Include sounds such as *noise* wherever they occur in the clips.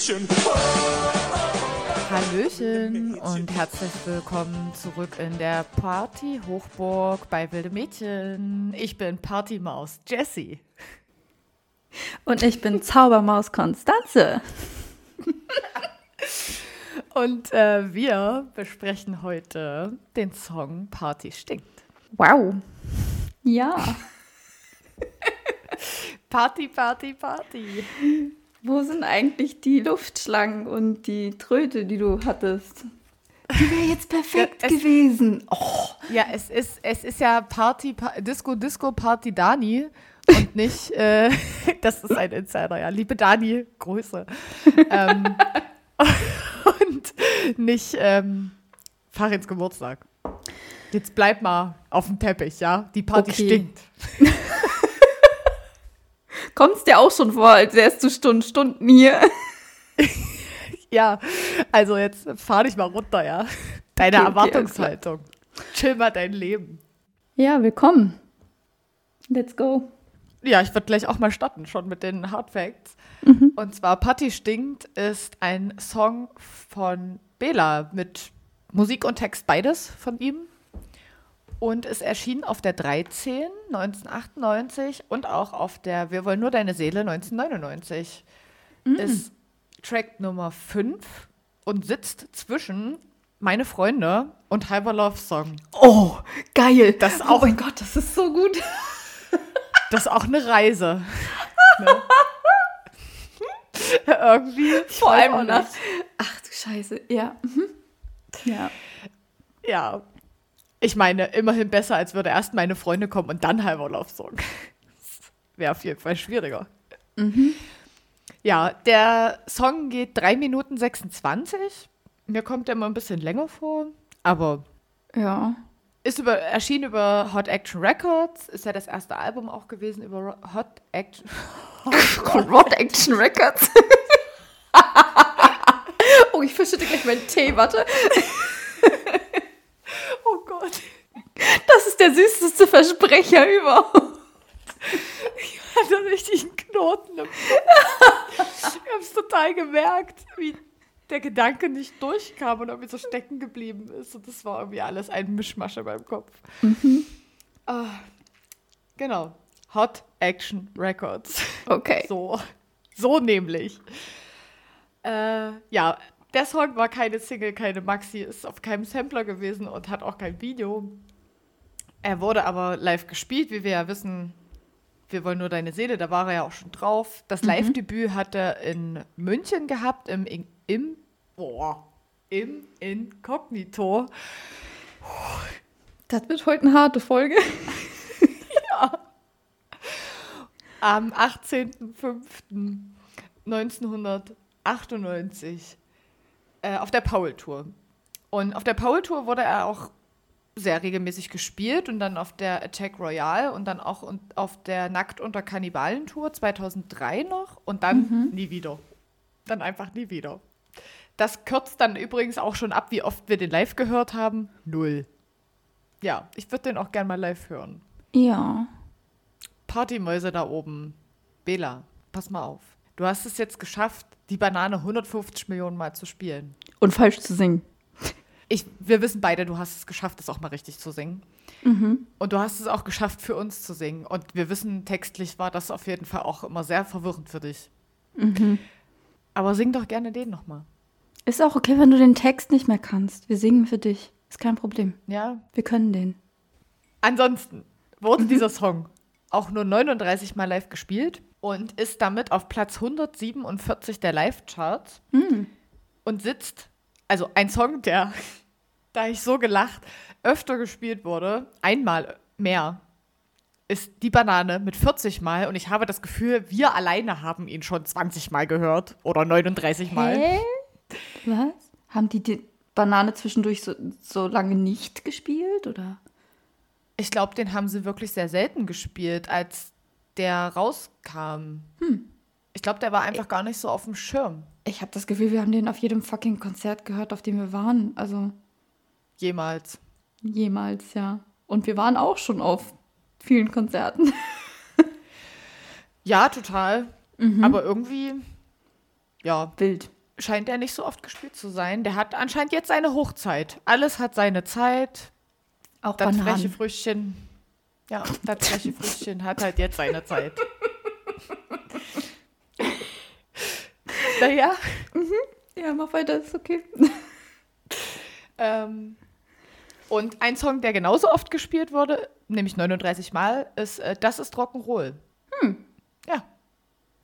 Mädchen. Hallöchen und herzlich willkommen zurück in der Party Hochburg bei Wilde Mädchen. Ich bin Partymaus Jessie. Und ich bin Zaubermaus Konstanze. Und äh, wir besprechen heute den Song Party stinkt. Wow. Ja. *laughs* Party, Party, Party. Wo sind eigentlich die Luftschlangen und die Tröte, die du hattest? Die wäre jetzt perfekt Ja, es- gewesen. Oh. Ja, es ist, es ist ja Party, pa Disco, Disco, Party Dani und *laughs* nicht, äh, *laughs* das ist ein Insider, ja. Liebe Dani, Grüße. ähm, *laughs* und nicht ähm, Farins Geburtstag. Jetzt bleib mal auf dem Teppich, ja? Die Party Okay. stinkt. Kommst dir auch schon vor, als wärst du Stunden, Stunden hier. *laughs* Ja, also jetzt fahr dich mal runter, ja? Deine Okay, okay, Erwartungshaltung. Chill mal dein Leben. Ja, willkommen. Let's go. Ja, ich würde gleich auch mal starten, schon mit den Hard Facts. Und zwar Party stinkt ist ein Song von Bela mit Musik und Text beides von ihm. Und es erschien auf der 13 1998 und auch auf der Wir wollen nur deine Seele 1999. Ist Track Nummer 5 und sitzt zwischen Meine Freunde und Hyper Love Song. Oh, geil. Das oh auch- mein Gott, das ist so gut. Das ist auch eine Reise. *laughs* ne? *laughs* Irgendwie. Vor weiß auch allem nach. Ach du Scheiße, ja. Mhm. Ja. Ja. Ich meine, immerhin besser, als würde erst meine Freunde kommen und dann halber Love. Wäre auf jeden Fall schwieriger. Ja, der Song geht 3 Minuten 26. Mir kommt der immer ein bisschen länger vor, aber Ja. ist über, erschien über Hot Action Records, ist ja das erste Album auch gewesen über Hot Action. Rod *laughs* Action Records. *laughs* oh, ich verschütte gleich meinen Tee, warte. *laughs* Oh Gott. Das ist der süßeste Versprecher überhaupt. Ich hatte richtig einen Knoten im Kopf. Ich habe es total gemerkt, wie der Gedanke nicht durchkam und irgendwie so stecken geblieben ist. Und das war irgendwie alles ein Mischmasch in meinem Kopf. Ah, genau. Hot Action Records. Okay. So. So nämlich. Äh, ja, der Song war keine Single, keine Maxi, ist auf keinem Sampler gewesen und hat auch kein Video. Er wurde aber live gespielt, wie wir ja wissen. Wir wollen nur deine Seele, da war er ja auch schon drauf. Das Live-Debüt hat er in München gehabt, im, In- im, boah, im Inkognito. Das wird heute eine harte Folge. *laughs* Am 18.05.1998 äh, auf der Paul-Tour. Und auf der Paul-Tour wurde er auch sehr regelmäßig gespielt und dann auf der Attack Royale und dann auch und auf der Nackt unter Kannibalen-Tour 2003 noch und dann nie wieder. Dann einfach nie wieder. Das kürzt dann übrigens auch schon ab, wie oft wir den live gehört haben. Null. Ja, ich würde den auch gern mal live hören. Ja. Partymäuse da oben. Bela, pass mal auf. Du hast es jetzt geschafft, die Banane 150 Millionen Mal zu spielen. Und falsch zu singen. Ich, wir wissen beide, du hast es geschafft, das auch mal richtig zu singen. Mhm. Und du hast es auch geschafft, für uns zu singen. Und wir wissen, textlich war das auf jeden Fall auch immer sehr verwirrend für dich. Mhm. Aber sing doch gerne den nochmal. Ist auch okay, wenn du den Text nicht mehr kannst. Wir singen für dich. Ist kein Problem. Ja? Wir können den. Ansonsten wurde dieser Song auch nur 39 Mal live gespielt und ist damit auf Platz 147 der Live-Charts und sitzt, also ein Song, der, *laughs* da ich so gelacht, öfter gespielt wurde, einmal mehr, ist Die Banane mit 40 Mal und ich habe das Gefühl, wir alleine haben ihn schon 20 Mal gehört oder 39 Mal. Hä? Was? Haben die die Banane zwischendurch so, so lange nicht gespielt, oder? Ich glaube, den haben sie wirklich sehr selten gespielt, als der rauskam. Ich glaube, der war einfach gar nicht so auf dem Schirm. Ich habe das Gefühl, wir haben den auf jedem fucking Konzert gehört, auf dem wir waren. Also Jemals. jemals, ja. Und wir waren auch schon auf vielen Konzerten. Ja, total. Aber irgendwie ja, Wild. scheint er nicht so oft gespielt zu sein. Der hat anscheinend jetzt seine Hochzeit. Alles hat seine Zeit. Auch Das freche Bananen. Früchtchen, ja, das freche Früchtchen hat halt jetzt seine Zeit. naja, Ja, mach weiter, ist okay. ähm, und ein Song, der genauso oft gespielt wurde, nämlich 39 Mal, ist äh, Das ist Rock'n'Roll. Hm. Ja,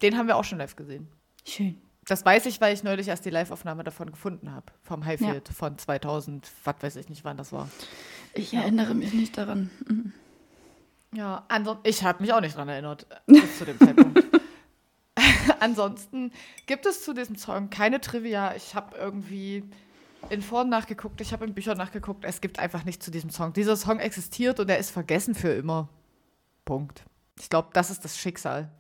den haben wir auch schon live gesehen. Schön. Das weiß ich, weil ich neulich erst die Live-Aufnahme davon gefunden habe. Vom Highfield von 2000, was weiß ich nicht, wann das war. Ich erinnere mich nicht daran. Mhm. Ja, ansonsten, ich habe mich auch nicht dran erinnert, *laughs* bis zu dem Zeitpunkt. *laughs* ansonsten gibt es zu diesem Song keine Trivia. Ich habe irgendwie in Foren nachgeguckt, ich habe in Büchern nachgeguckt. Es gibt einfach nichts zu diesem Song. Dieser Song existiert und er ist vergessen für immer. Punkt. Ich glaube, das ist das Schicksal.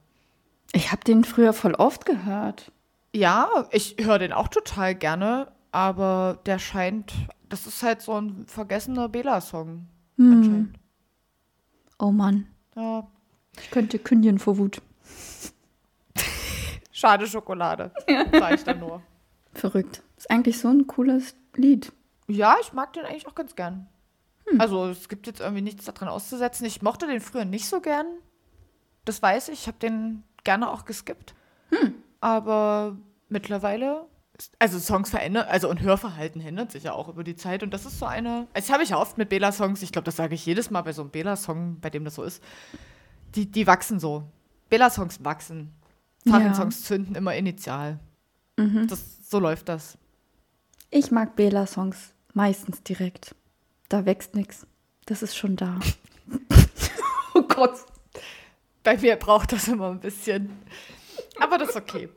Ich habe den früher voll oft gehört. Ja, ich höre den auch total gerne, aber der scheint, das ist halt so ein vergessener Bela-Song. Anscheinend. Oh Mann. Ja, Ich könnte kündigen vor Wut. *laughs* schade Schokolade, sag ich dann nur. Verrückt. Ist eigentlich so ein cooles Lied. Ja, ich mag den eigentlich auch ganz gern. Also es gibt jetzt irgendwie nichts daran auszusetzen. Ich mochte den früher nicht so gern. Das weiß ich. Ich habe den gerne auch geskippt. Aber mittlerweile, also Songs verändern, also und Hörverhalten ändert sich ja auch über die Zeit. Und das ist so eine, das habe ich ja oft mit Bela-Songs. Ich glaube, das sage ich jedes Mal bei so einem Bela-Song, bei dem das so ist. Die, die wachsen so. Bela-Songs wachsen. Farin-Songs zünden immer initial. Das, so läuft das. Ich mag Bela-Songs meistens direkt. Da wächst nix. Das ist schon da. *laughs* Oh Gott. Bei mir braucht das immer ein bisschen. Aber das ist okay.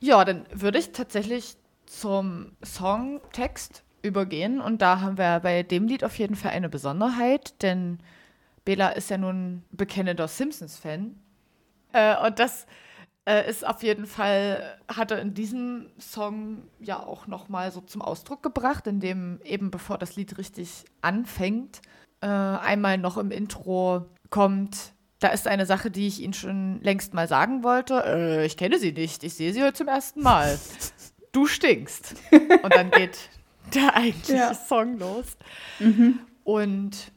Ja, dann würde ich tatsächlich zum Songtext übergehen. Und da haben wir bei dem Lied auf jeden Fall eine Besonderheit, denn Bela ist ja nun bekennender Simpsons-Fan. Äh, und das äh, ist auf jeden Fall, hat er in diesem Song ja auch nochmal so zum Ausdruck gebracht, indem eben bevor das Lied richtig anfängt, äh, einmal noch im Intro kommt, da ist eine Sache, die ich Ihnen schon längst mal sagen wollte. Äh, ich kenne sie nicht, ich sehe sie heute zum ersten Mal. Du stinkst. Und dann geht *laughs* der eigentliche Ja. Song los. Und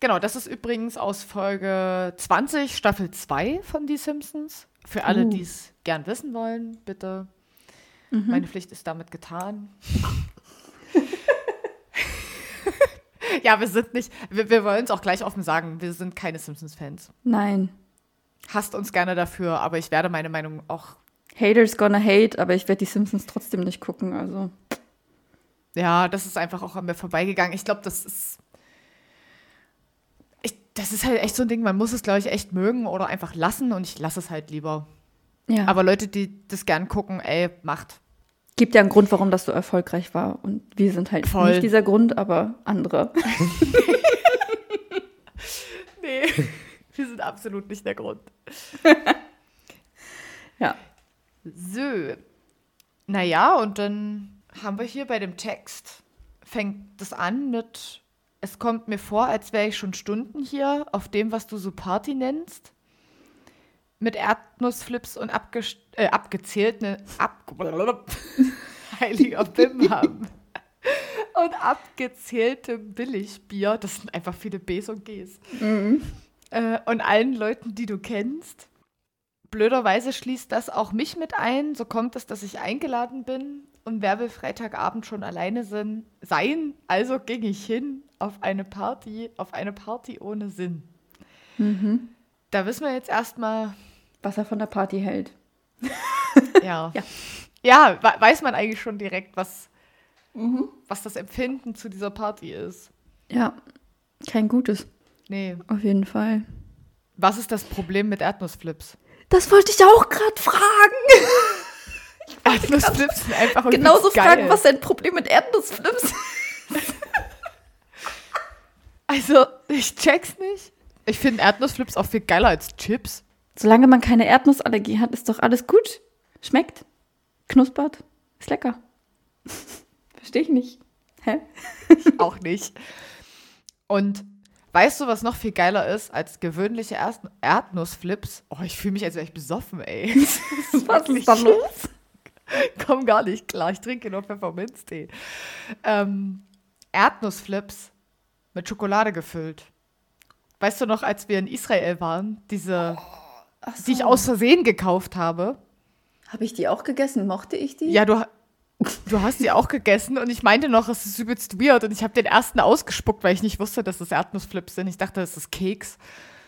genau, das ist übrigens aus Folge 20, Staffel 2 von Die Simpsons. Für alle, Uh. die es gern wissen wollen, bitte. Meine Pflicht ist damit getan. Ja, wir sind nicht, wir, wir wollen es auch gleich offen sagen, wir sind keine Simpsons-Fans. Nein. Hasst uns gerne dafür, aber ich werde meine Meinung auch, Haters gonna hate, aber ich werde die Simpsons trotzdem nicht gucken. Also. ja, das ist einfach auch an mir vorbeigegangen. Ich glaube, das ist, ich, das ist halt echt so ein Ding, man muss es, glaube ich, echt mögen oder einfach lassen und ich lasse es halt lieber. Ja. Aber Leute, die das gern gucken, ey, macht. Gibt ja einen Grund, warum das so erfolgreich war. Und wir sind halt Voll. nicht dieser Grund, aber andere. *laughs* Nee, wir sind absolut nicht der Grund. *laughs* Ja. So. Naja, und dann haben wir hier bei dem Text, fängt das an mit, es kommt mir vor, als wäre ich schon Stunden hier auf dem, was du so Party nennst. Mit Erdnussflips und abge äh, abgezählten, ab *laughs* heiliger Bim haben. Und abgezähltem Billigbier, das sind einfach viele Bs und Gs. Äh, und allen Leuten, die du kennst. Blöderweise schließt das auch mich mit ein. So kommt es, dass ich eingeladen bin und wer will Freitagabend schon alleine sind, sein. Also ging ich hin auf eine Party, auf eine Party ohne Sinn. Da wissen wir jetzt erstmal, Was er von der Party hält. *laughs* ja. Ja. Ja, we- weiß man eigentlich schon direkt, was, was das Empfinden zu dieser Party ist. Ja, kein gutes. Nee. Auf jeden Fall. Was ist das Problem mit Erdnussflips? Das wollte ich auch gerade fragen. *laughs* Erdnussflips sind einfach Genauso geil. fragen, was dein Problem mit Erdnussflips ist. Also, ich check's nicht. Ich finde Erdnussflips auch viel geiler als Chips. Solange man keine Erdnussallergie hat, ist doch alles gut. Schmeckt. Knuspert. Ist lecker. *laughs* Verstehe ich nicht. Hä? *laughs* auch nicht. Und Weißt du, was noch viel geiler ist als gewöhnliche Erd Erdnussflips? Oh, ich fühle mich, als wäre ich besoffen, ey. *laughs* Was ist da los? Komm gar nicht klar, ich trinke nur Pfefferminztee. Ähm, Erdnussflips mit Schokolade gefüllt. Weißt du noch, als wir in Israel waren, diese, oh, so. die ich aus Versehen gekauft habe? Habe ich die auch gegessen? Mochte ich die? Ja, du, du hast die auch gegessen und ich meinte noch, es ist übelst weird und ich habe den ersten ausgespuckt, weil ich nicht wusste, dass das Erdnussflips sind. Ich dachte, das ist Keks.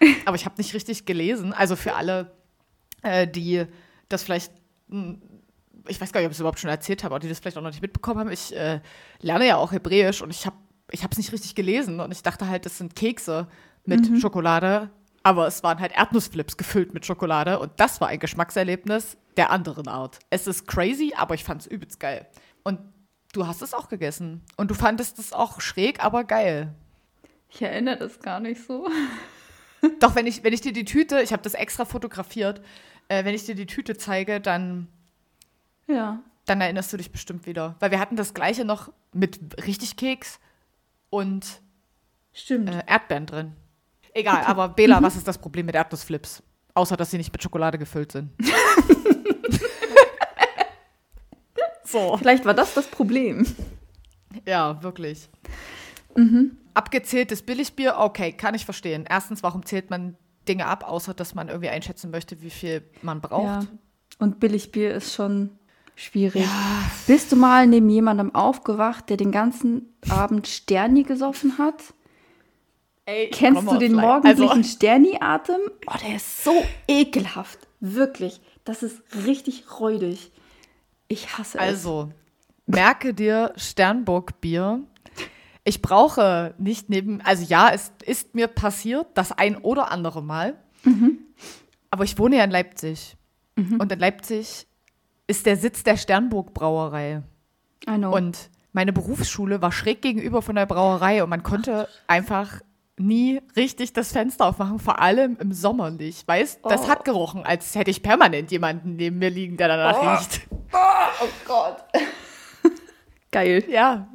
*laughs* Aber ich habe nicht richtig gelesen. Also für alle, äh, die das vielleicht ich weiß gar nicht, ob ich es überhaupt schon erzählt habe, aber die das vielleicht auch noch nicht mitbekommen haben. Ich äh, lerne ja auch Hebräisch und ich habe ich es nicht richtig gelesen und ich dachte halt, das sind Kekse mit mhm. Schokolade, aber es waren halt Erdnussflips gefüllt mit Schokolade und das war ein Geschmackserlebnis der anderen Art. Es ist crazy, aber ich fand es übelst geil. Und du hast es auch gegessen und du fandest es auch schräg, aber geil. Ich erinnere das gar nicht so. *laughs* Doch, wenn ich, wenn ich dir die Tüte, ich habe das extra fotografiert, äh, wenn ich dir die Tüte zeige, dann ja. Dann erinnerst du dich bestimmt wieder. Weil wir hatten das gleiche noch mit richtig Keks und Stimmt. Äh, Erdbeeren drin. Egal, aber *laughs* Bela, mhm. was ist das Problem mit Erdnussflips? Außer, dass sie nicht mit Schokolade gefüllt sind. *laughs* so. Vielleicht war das das Problem. Ja, wirklich. Mhm. Abgezähltes Billigbier, okay, kann ich verstehen. Erstens, warum zählt man Dinge ab, außer dass man irgendwie einschätzen möchte, wie viel man braucht? Ja. Und Billigbier ist schon Schwierig. Ja. Bist du mal neben jemandem aufgewacht, der den ganzen Abend Sterni gesoffen hat? Ey, Kennst du den morgendlichen also. Sterni-Atem? Oh, der ist so ekelhaft. Wirklich. Das ist richtig räudig. Ich hasse es. Also, merke dir Sternburg-Bier. Ich brauche nicht neben, also ja, es ist mir passiert, das ein oder andere Mal. Mhm. Aber ich wohne ja in Leipzig. Mhm. Und in Leipzig ist der Sitz der Sternburg Brauerei. I know. Und meine Berufsschule war schräg gegenüber von der Brauerei und man konnte Ach, einfach nie richtig das Fenster aufmachen, vor allem im Sommer nicht. Weißt, oh. das hat gerochen, als hätte ich permanent jemanden neben mir liegen, der danach oh. riecht. Oh, oh Gott. *laughs* Geil. Ja.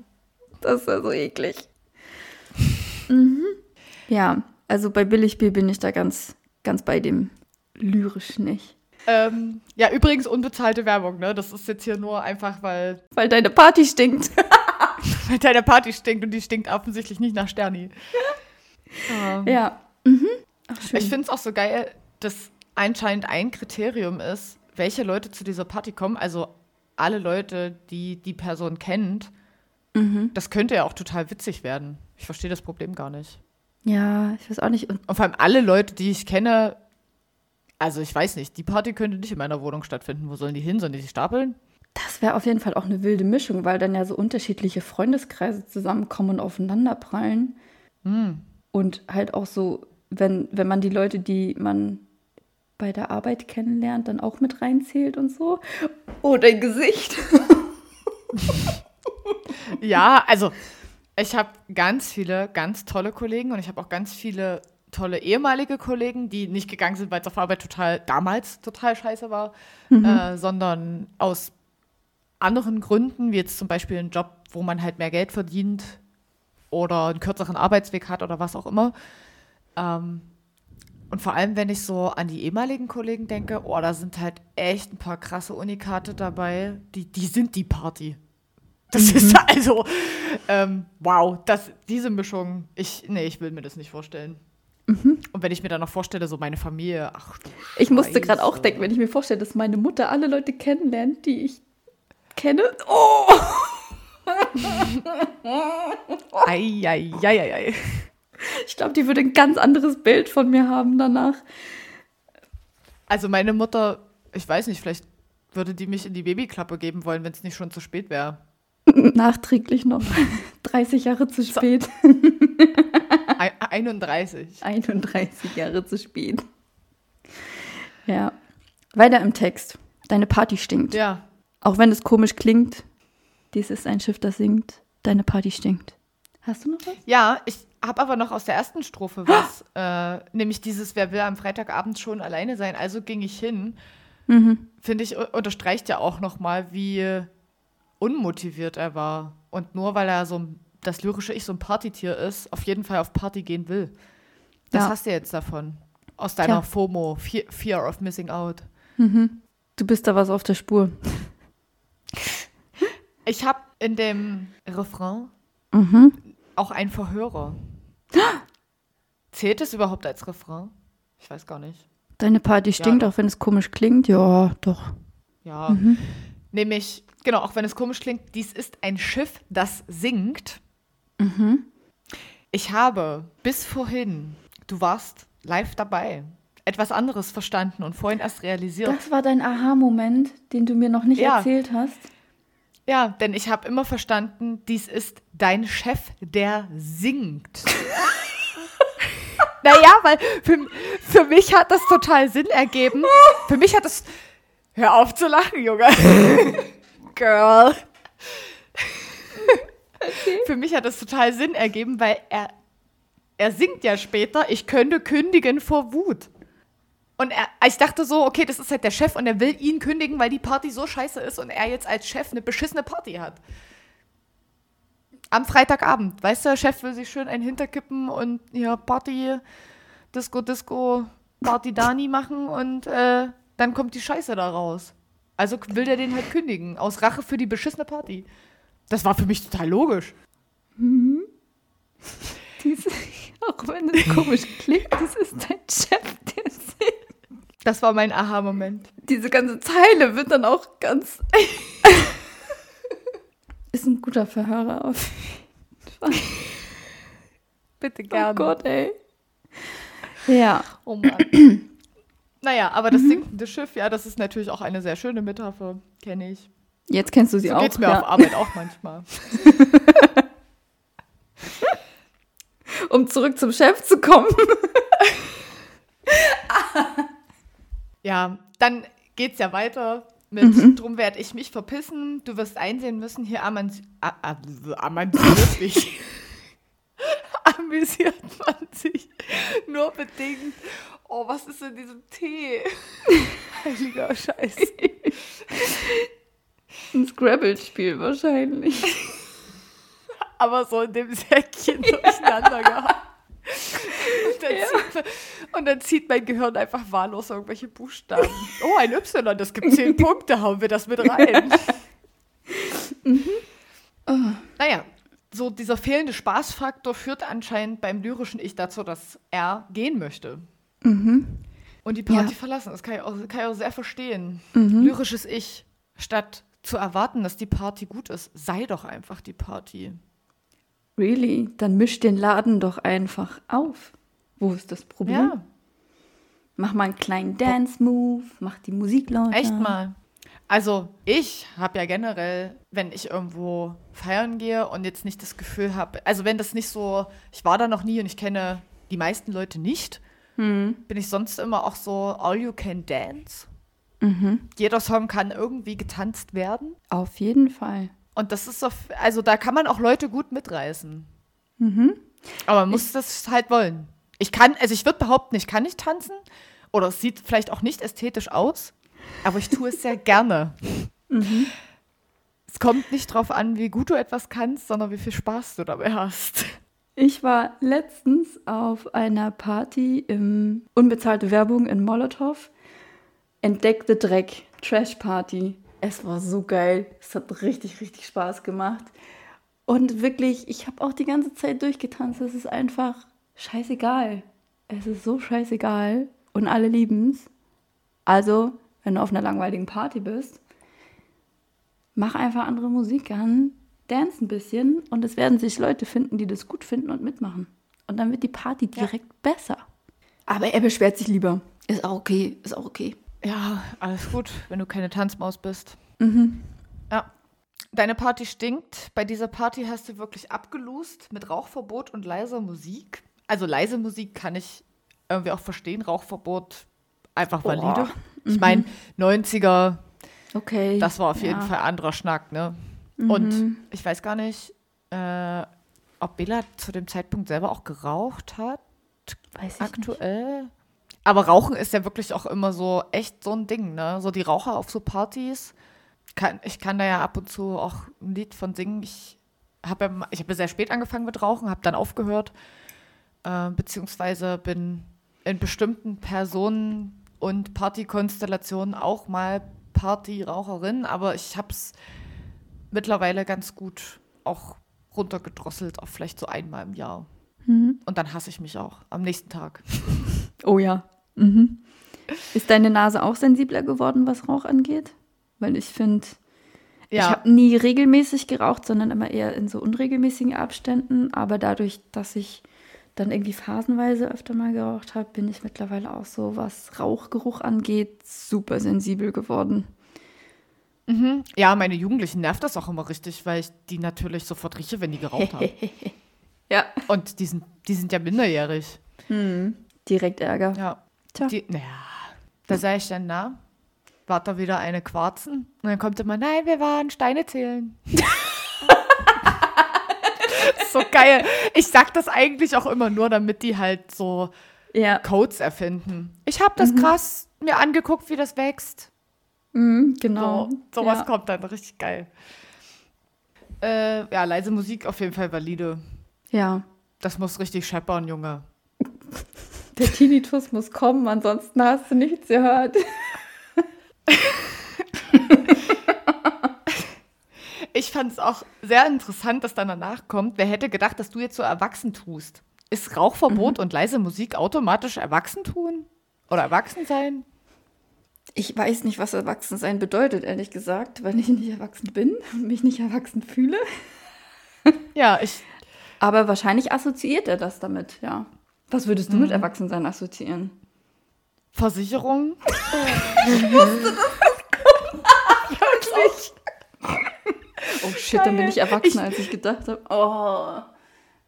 Das ist ja so eklig. mhm. Ja, also bei Billigbier bin ich da ganz, ganz bei dem lyrisch nicht. Ähm, ja, übrigens unbezahlte Werbung, ne? Das ist jetzt hier nur einfach, weil. Weil deine Party stinkt. *laughs* weil deine Party stinkt und die stinkt offensichtlich nicht nach Sterni. *laughs* ähm, ja. Mhm. Ach, ich finde es auch so geil, dass anscheinend ein Kriterium ist, welche Leute zu dieser Party kommen. Also alle Leute, die die Person kennt. Mhm. Das könnte ja auch total witzig werden. Ich verstehe das Problem gar nicht. Ja, ich weiß auch nicht. Und, und vor allem alle Leute, die ich kenne, also ich weiß nicht, die Party könnte nicht in meiner Wohnung stattfinden. Wo sollen die hin? Sollen die sich stapeln? Das wäre auf jeden Fall auch eine wilde Mischung, weil dann ja so unterschiedliche Freundeskreise zusammenkommen und aufeinanderprallen. Hm. Und halt auch so, wenn, wenn man die Leute, die man bei der Arbeit kennenlernt, dann auch mit reinzählt und so. Oh, dein Gesicht. *laughs* ja, also ich habe ganz viele ganz tolle Kollegen und ich habe auch ganz viele tolle ehemalige Kollegen, die nicht gegangen sind, weil es auf Arbeit total damals total scheiße war, mhm. äh, sondern aus anderen Gründen, wie jetzt zum Beispiel ein Job, wo man halt mehr Geld verdient oder einen kürzeren Arbeitsweg hat oder was auch immer. Ähm, und vor allem, wenn ich so an die ehemaligen Kollegen denke, oh, da sind halt echt ein paar krasse Unikate dabei, die, die sind die Party. Das mhm. ist also, ähm, wow, das, diese Mischung, ich, nee, ich will mir das nicht vorstellen. Mhm. Und wenn ich mir dann noch vorstelle, so meine Familie, ach du Ich musste gerade auch denken, wenn ich mir vorstelle, dass meine Mutter alle Leute kennenlernt, die ich kenne. Oh! Eieieiei. Ich glaube, die würde ein ganz anderes Bild von mir haben danach. Also meine Mutter, ich weiß nicht, vielleicht würde die mich in die Babyklappe geben wollen, wenn es nicht schon zu spät wäre. Nachträglich noch. *laughs* 30 Jahre zu spät. So. 31. 31 Jahre zu spät. Ja. Weiter im Text. Deine Party stinkt. Ja. Auch wenn es komisch klingt, dies ist ein Schiff, das singt. Deine Party stinkt. Hast du noch was? Ja, ich habe aber noch aus der ersten Strophe was. *gasps* äh, nämlich dieses, wer will am Freitagabend schon alleine sein. Also ging ich hin. Mhm. Finde ich, unterstreicht ja auch noch mal, wie unmotiviert er war. Und nur weil er so das lyrische Ich so ein Partytier ist, auf jeden Fall auf Party gehen will. Das ja. hast du jetzt davon. Aus deiner Tja. FOMO, Fear, Fear of Missing Out. Mhm. Du bist da was auf der Spur. Ich habe in dem Refrain mhm. auch einen Verhörer. *gasps* Zählt es überhaupt als Refrain? Ich weiß gar nicht. Deine Party stinkt, ja, auch wenn es komisch klingt? Ja, doch. Ja. Mhm. Nämlich, genau, auch wenn es komisch klingt, dies ist ein Schiff, das singt. Mhm. Ich habe bis vorhin, du warst live dabei, etwas anderes verstanden und vorhin erst realisiert. Das war dein Aha-Moment, den du mir noch nicht ja. erzählt hast. Ja, denn ich habe immer verstanden, dies ist dein Chef, der singt. *laughs* naja, weil für, für mich hat das total Sinn ergeben. Für mich hat das. Hör auf zu lachen, Junge. *laughs* Girl. Okay. Für mich hat das total Sinn ergeben, weil er, er singt ja später, ich könnte kündigen vor Wut. Und er, ich dachte so, okay, das ist halt der Chef und er will ihn kündigen, weil die Party so scheiße ist und er jetzt als Chef eine beschissene Party hat. Am Freitagabend, weißt du, der Chef will sich schön einen hinterkippen und ja, Party, Disco, Disco, Party Dani machen und äh, dann kommt die Scheiße da raus. Also will der den halt kündigen, aus Rache für die beschissene Party. Das war für mich total logisch. Mhm. *laughs* Diese, auch wenn es komisch klingt, das ist dein Chef, der singt. Das war mein Aha-Moment. Diese ganze Zeile wird dann auch ganz. *laughs* ist ein guter Verhörer auf jeden Fall. Bitte gerne. Oh Gott, ey. Ja. Oh Mann. naja, aber das mhm. sinkende Schiff, ja, das ist natürlich auch eine sehr schöne Metapher. Kenne ich. Jetzt kennst du sie so auch. Geht's mir ja. auf Arbeit auch manchmal. *laughs* um zurück zum Chef zu kommen. *laughs* Ja, dann geht's ja weiter mit mhm. drum werde ich mich verpissen. Du wirst einsehen müssen, hier amüsiert mich. *laughs* amüsiert man sich nur bedingt. Oh, was ist in diesem Tee? *laughs* Heiliger Scheiß. Ein Scrabble-Spiel wahrscheinlich. *laughs* Aber so in dem Säckchen durcheinander gehabt. Und dann, ja. zieht, und dann, zieht, mein Gehirn einfach wahllos irgendwelche Buchstaben. Oh, ein Y, das gibt zehn *laughs* Punkte, hauen wir das mit rein. *laughs* mhm. oh. Naja, so dieser fehlende Spaßfaktor führt anscheinend beim lyrischen Ich dazu, dass er gehen möchte. Mhm. Und die Party ja. verlassen. Das kann ich, auch, kann ich auch sehr verstehen. Mhm. Lyrisches Ich, statt zu erwarten, dass die Party gut ist, sei doch einfach die Party. Really? Dann misch den Laden doch einfach auf. Wo ist das Problem? Ja. Mach mal einen kleinen Dance-Move, mach die Musik lauter. Echt mal. Also ich habe ja generell, wenn ich irgendwo feiern gehe und jetzt nicht das Gefühl habe, also wenn das nicht so, ich war da noch nie und ich kenne die meisten Leute nicht, hm. bin ich sonst immer auch so all you can dance. Mhm. Jeder Song kann irgendwie getanzt werden. Auf jeden Fall. Und das ist so, also da kann man auch Leute gut mitreißen. Mhm. Aber man muss ich, das halt wollen. Ich kann, also ich würde behaupten, ich kann nicht tanzen oder es sieht vielleicht auch nicht ästhetisch aus, aber ich tue es sehr gerne. Mhm. Es kommt nicht darauf an, wie gut du etwas kannst, sondern wie viel Spaß du dabei hast. Ich war letztens auf einer Party im Unbezahlte Werbung in Molotow. Entdeck the Dreck, Trash Party. Es war so geil. Es hat richtig, richtig Spaß gemacht. Und wirklich, ich habe auch die ganze Zeit durchgetanzt. Es ist einfach scheißegal. Es ist so scheißegal. Und alle lieben es. Also, wenn du auf einer langweiligen Party bist, mach einfach andere Musik an, dance ein bisschen und es werden sich Leute finden, die das gut finden und mitmachen. Und dann wird die Party direkt ja. besser. Aber er beschwert sich lieber. Ist auch okay, ist auch okay. Ja, alles gut, wenn du keine Tanzmaus bist. Mhm. Ja. Deine Party stinkt. Bei dieser Party hast du wirklich abgelust mit Rauchverbot und leiser Musik. Also leise Musik kann ich irgendwie auch verstehen. Rauchverbot einfach valide. Oh. Ich meine, 90er, okay. das war auf jeden ja. Fall anderer Schnack, ne? Mhm. Und ich weiß gar nicht, äh, ob Bela zu dem Zeitpunkt selber auch geraucht hat. Weiß ich aktuell. Nicht. Aber Rauchen ist ja wirklich auch immer so echt so ein Ding, ne? So die Raucher auf so Partys. Kann, ich kann da ja ab und zu auch ein Lied von singen. Ich habe ich habe sehr spät angefangen mit Rauchen, habe dann aufgehört, äh, beziehungsweise bin in bestimmten Personen und Partykonstellationen auch mal Partyraucherin, aber ich habe es mittlerweile ganz gut auch runtergedrosselt auf vielleicht so einmal im Jahr. Mhm. Und dann hasse ich mich auch am nächsten Tag. *laughs* Oh ja. Mhm. Ist deine Nase auch sensibler geworden, was Rauch angeht? Weil ich finde, ja. ich habe nie regelmäßig geraucht, sondern immer eher in so unregelmäßigen Abständen. Aber dadurch, dass ich dann irgendwie phasenweise öfter mal geraucht habe, bin ich mittlerweile auch so, was Rauchgeruch angeht, super sensibel geworden. Mhm. Ja, meine Jugendlichen nervt das auch immer richtig, weil ich die natürlich sofort rieche, wenn die geraucht haben. *laughs* ja. Und die sind, die sind ja minderjährig. Hm. Direkt Ärger. Ja. Tja. Die, naja, da sage ich dann, na, warte wieder eine Quarzen. Und dann kommt immer, nein, wir waren Steine zählen. *laughs* so geil. Ich sag das eigentlich auch immer nur, damit die halt so ja. Codes erfinden. Ich habe das mhm. krass mir angeguckt, wie das wächst. Mhm, genau. So, sowas ja. kommt dann richtig geil. Äh, ja, leise Musik auf jeden Fall valide. Ja. Das muss richtig scheppern, Junge. Der Tinnitus muss kommen, ansonsten hast du nichts gehört. *laughs* ich fand es auch sehr interessant, dass dann danach kommt. Wer hätte gedacht, dass du jetzt so erwachsen tust? Ist Rauchverbot mhm. und leise Musik automatisch erwachsen tun? Oder erwachsen sein? Ich weiß nicht, was Erwachsensein bedeutet, ehrlich gesagt, weil ich nicht erwachsen bin und *laughs* mich nicht erwachsen fühle. Ja, ich. Aber wahrscheinlich assoziiert er das damit, ja. Was würdest du mhm. mit Erwachsensein assoziieren? Versicherung. *laughs* ich wusste, dass das *laughs* Wirklich. Oh shit, Geil. dann bin ich erwachsener, als ich gedacht habe. Oh.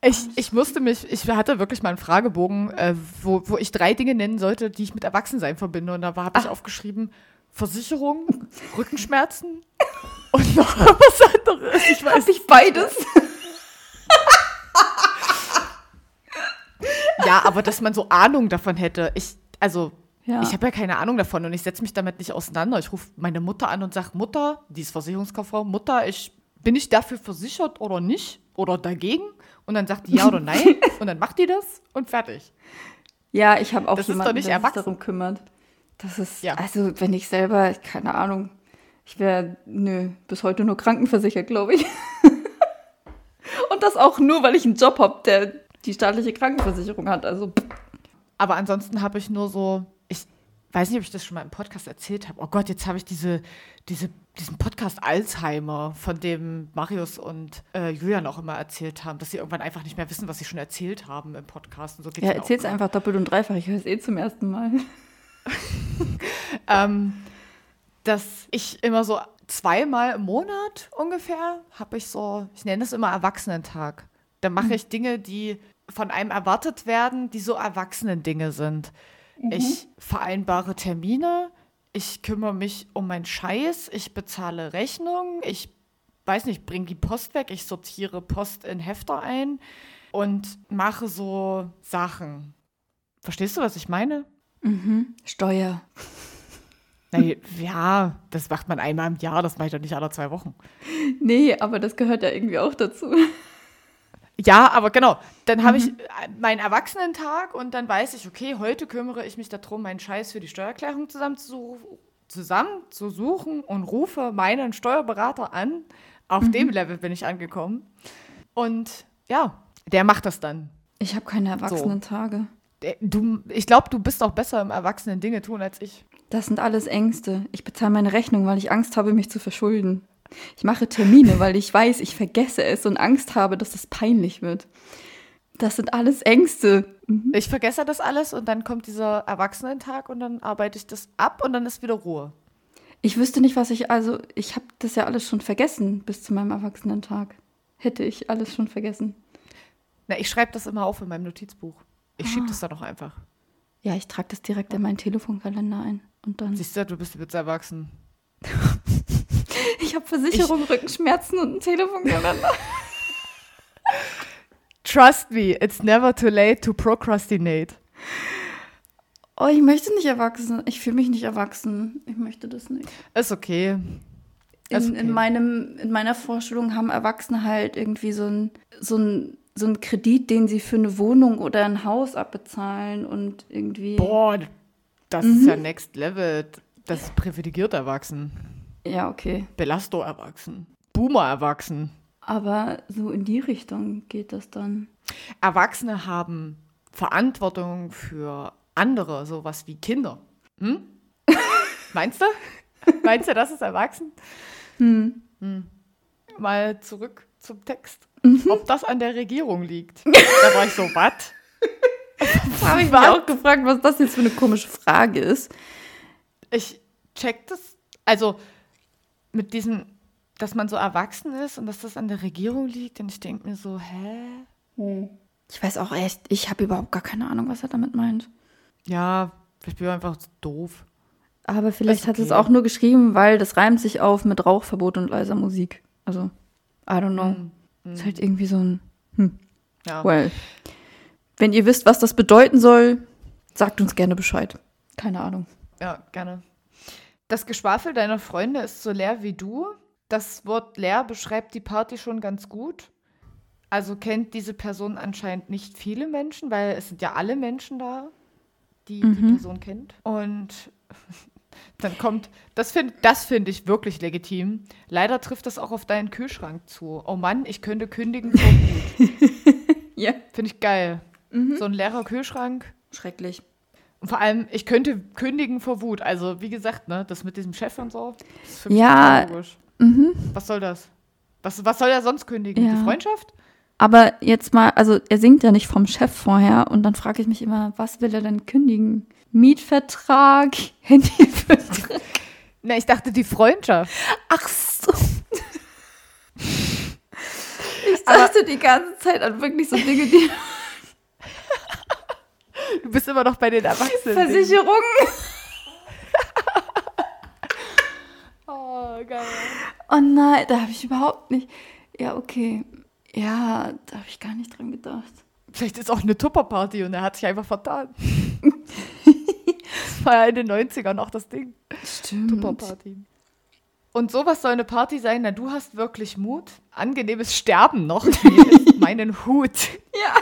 Ich, ich musste mich, ich hatte wirklich mal einen Fragebogen, äh, wo, wo ich drei Dinge nennen sollte, die ich mit Erwachsensein verbinde. Und da habe ich aufgeschrieben, Versicherung, Rückenschmerzen *laughs* und noch was anderes. Ich weiß nicht beides. ja, aber dass man so Ahnung davon hätte. Ich, also, ja. ich habe ja keine Ahnung davon und ich setze mich damit nicht auseinander. Ich rufe meine Mutter an und sage, Mutter, die ist Versicherungskauffrau, Mutter, ich bin ich dafür versichert oder nicht? Oder dagegen? Und dann sagt die ja oder *laughs* nein und dann macht die das und fertig. Ja, ich habe auch das jemanden, der sich darum kümmert. Das ist, ja. also wenn ich selber, keine Ahnung, ich wäre, nö, bis heute nur krankenversichert, glaube ich. *laughs* und das auch nur, weil ich einen Job habe, der die staatliche Krankenversicherung hat. Also. Aber ansonsten habe ich nur so, weiß nicht, ob ich das schon mal im Podcast erzählt habe. Oh Gott, jetzt habe ich diese, diese diesen Podcast Alzheimer, von dem Marius und äh, Julian auch immer erzählt haben, dass sie irgendwann einfach nicht mehr wissen, was sie schon erzählt haben im Podcast. Und so ja, erzähl's einfach doppelt und dreifach. Ich höre es eh zum ersten Mal. *laughs* ähm, dass ich immer so zweimal im Monat ungefähr habe ich so, ich nenne es immer Erwachsenentag. Da mache mhm. ich Dinge, die von einem erwartet werden, die so Erwachsenen-Dinge sind. Mhm. Ich vereinbare Termine, ich kümmere mich um meinen Scheiß, ich bezahle Rechnungen, ich weiß nicht, bringe die Post weg, ich sortiere Post in Hefter ein und mache so Sachen. Verstehst du, was ich meine? Mhm. Steuer. Na, ja, das macht man einmal im Jahr, das mache ich doch nicht alle zwei Wochen. Nee, aber das gehört ja irgendwie auch dazu. Ja, aber genau, dann mhm. habe ich meinen Erwachsenentag und dann weiß ich, okay, heute kümmere ich mich darum, meinen Scheiß für die Steuererklärung zusammenzusuchen und rufe meinen Steuerberater an. Auf mhm. dem Level bin ich angekommen. Und ja, der macht das dann. Ich habe keine Erwachsenentage. So. Du, ich glaube, du bist auch besser im Erwachsenen Dinge tun als ich. Das sind alles Ängste. Ich bezahle meine Rechnung, weil ich Angst habe, mich zu verschulden. Ich mache Termine, weil ich weiß, ich vergesse es und Angst habe, dass es peinlich wird. Das sind alles Ängste. Mhm. Ich vergesse das alles und dann kommt dieser Erwachsenentag und dann arbeite ich das ab und dann ist wieder Ruhe. Ich wüsste nicht, was ich, also ich habe das ja alles schon vergessen bis zu meinem Erwachsenentag. Hätte ich alles schon vergessen. Na, ich schreibe das immer auf in meinem Notizbuch. Ich ah. schiebe das da doch einfach. Ja, ich trage das direkt in meinen Telefonkalender ein. Und dann. Siehst du, du bist jetzt erwachsen. *laughs* Ich habe Versicherung, ich, Rückenschmerzen und ein Telefonkalender. *laughs* Trust me, it's never too late to procrastinate. Oh, ich möchte nicht erwachsen. Ich fühle mich nicht erwachsen. Ich möchte das nicht. Ist okay. in, okay. in, meinem, in meiner Vorstellung haben Erwachsene halt irgendwie so ein, so ein so ein Kredit, den sie für eine Wohnung oder ein Haus abbezahlen und irgendwie. Boah, das mhm. ist ja Next Level. Das ist privilegiert erwachsen. Ja, okay. Belasto erwachsen. Boomer erwachsen. Aber so in die Richtung geht das dann. Erwachsene haben Verantwortung für andere, sowas wie Kinder. Hm? *laughs* Meinst du? Meinst du, das ist erwachsen? Hm. Hm. Mal zurück zum Text. Mhm. Ob das an der Regierung liegt. da war ich so, *laughs* was? habe ich mich auch gefragt, was das jetzt für eine komische Frage ist. Ich check das. Also mit diesem, dass man so erwachsen ist und dass das an der Regierung liegt. Und ich denke mir so, hä? Hm. Ich weiß auch echt, ich habe überhaupt gar keine Ahnung, was er damit meint. Ja, ich bin einfach doof. Aber vielleicht okay. hat es auch nur geschrieben, weil das reimt sich auf mit Rauchverbot und leiser Musik. Also, I don't know. Mm, mm. Ist halt irgendwie so ein. Hm. Ja. Well. Wenn ihr wisst, was das bedeuten soll, sagt uns gerne Bescheid. Keine Ahnung. Ja, gerne. Das Geschwafel deiner Freunde ist so leer wie du. Das Wort leer beschreibt die Party schon ganz gut. Also kennt diese Person anscheinend nicht viele Menschen, weil es sind ja alle Menschen da, die mhm. die Person kennt. Und *laughs* dann kommt, das finde das find ich wirklich legitim. Leider trifft das auch auf deinen Kühlschrank zu. Oh Mann, ich könnte kündigen *laughs* ja. Finde ich geil. Mhm. So ein leerer Kühlschrank. Schrecklich. Und vor allem, ich könnte kündigen vor Wut. Also, wie gesagt, ne, das mit diesem Chef und so, ist für mich ja, logisch. Mhm. Was soll das? Was, was soll er sonst kündigen? Ja. Die Freundschaft? Aber jetzt mal, also er singt ja nicht vom Chef vorher und dann frage ich mich immer, was will er denn kündigen? Mietvertrag, *laughs* Handyvertrag? Na, ich dachte die Freundschaft. Ach so. Ich dachte Aber die ganze Zeit an wirklich so Dinge, die. *laughs* Du bist immer noch bei den Erwachsenen. Versicherungen. *laughs* oh, geil. Oh nein, da habe ich überhaupt nicht. Ja, okay. Ja, da habe ich gar nicht dran gedacht. Vielleicht ist auch eine Tupperparty und er hat sich einfach vertan. das *laughs* war ja in den 90ern auch das Ding. Stimmt. Tupperparty. Und sowas soll eine Party sein, na du hast wirklich Mut. Angenehmes Sterben noch. *laughs* meinen Hut. Ja.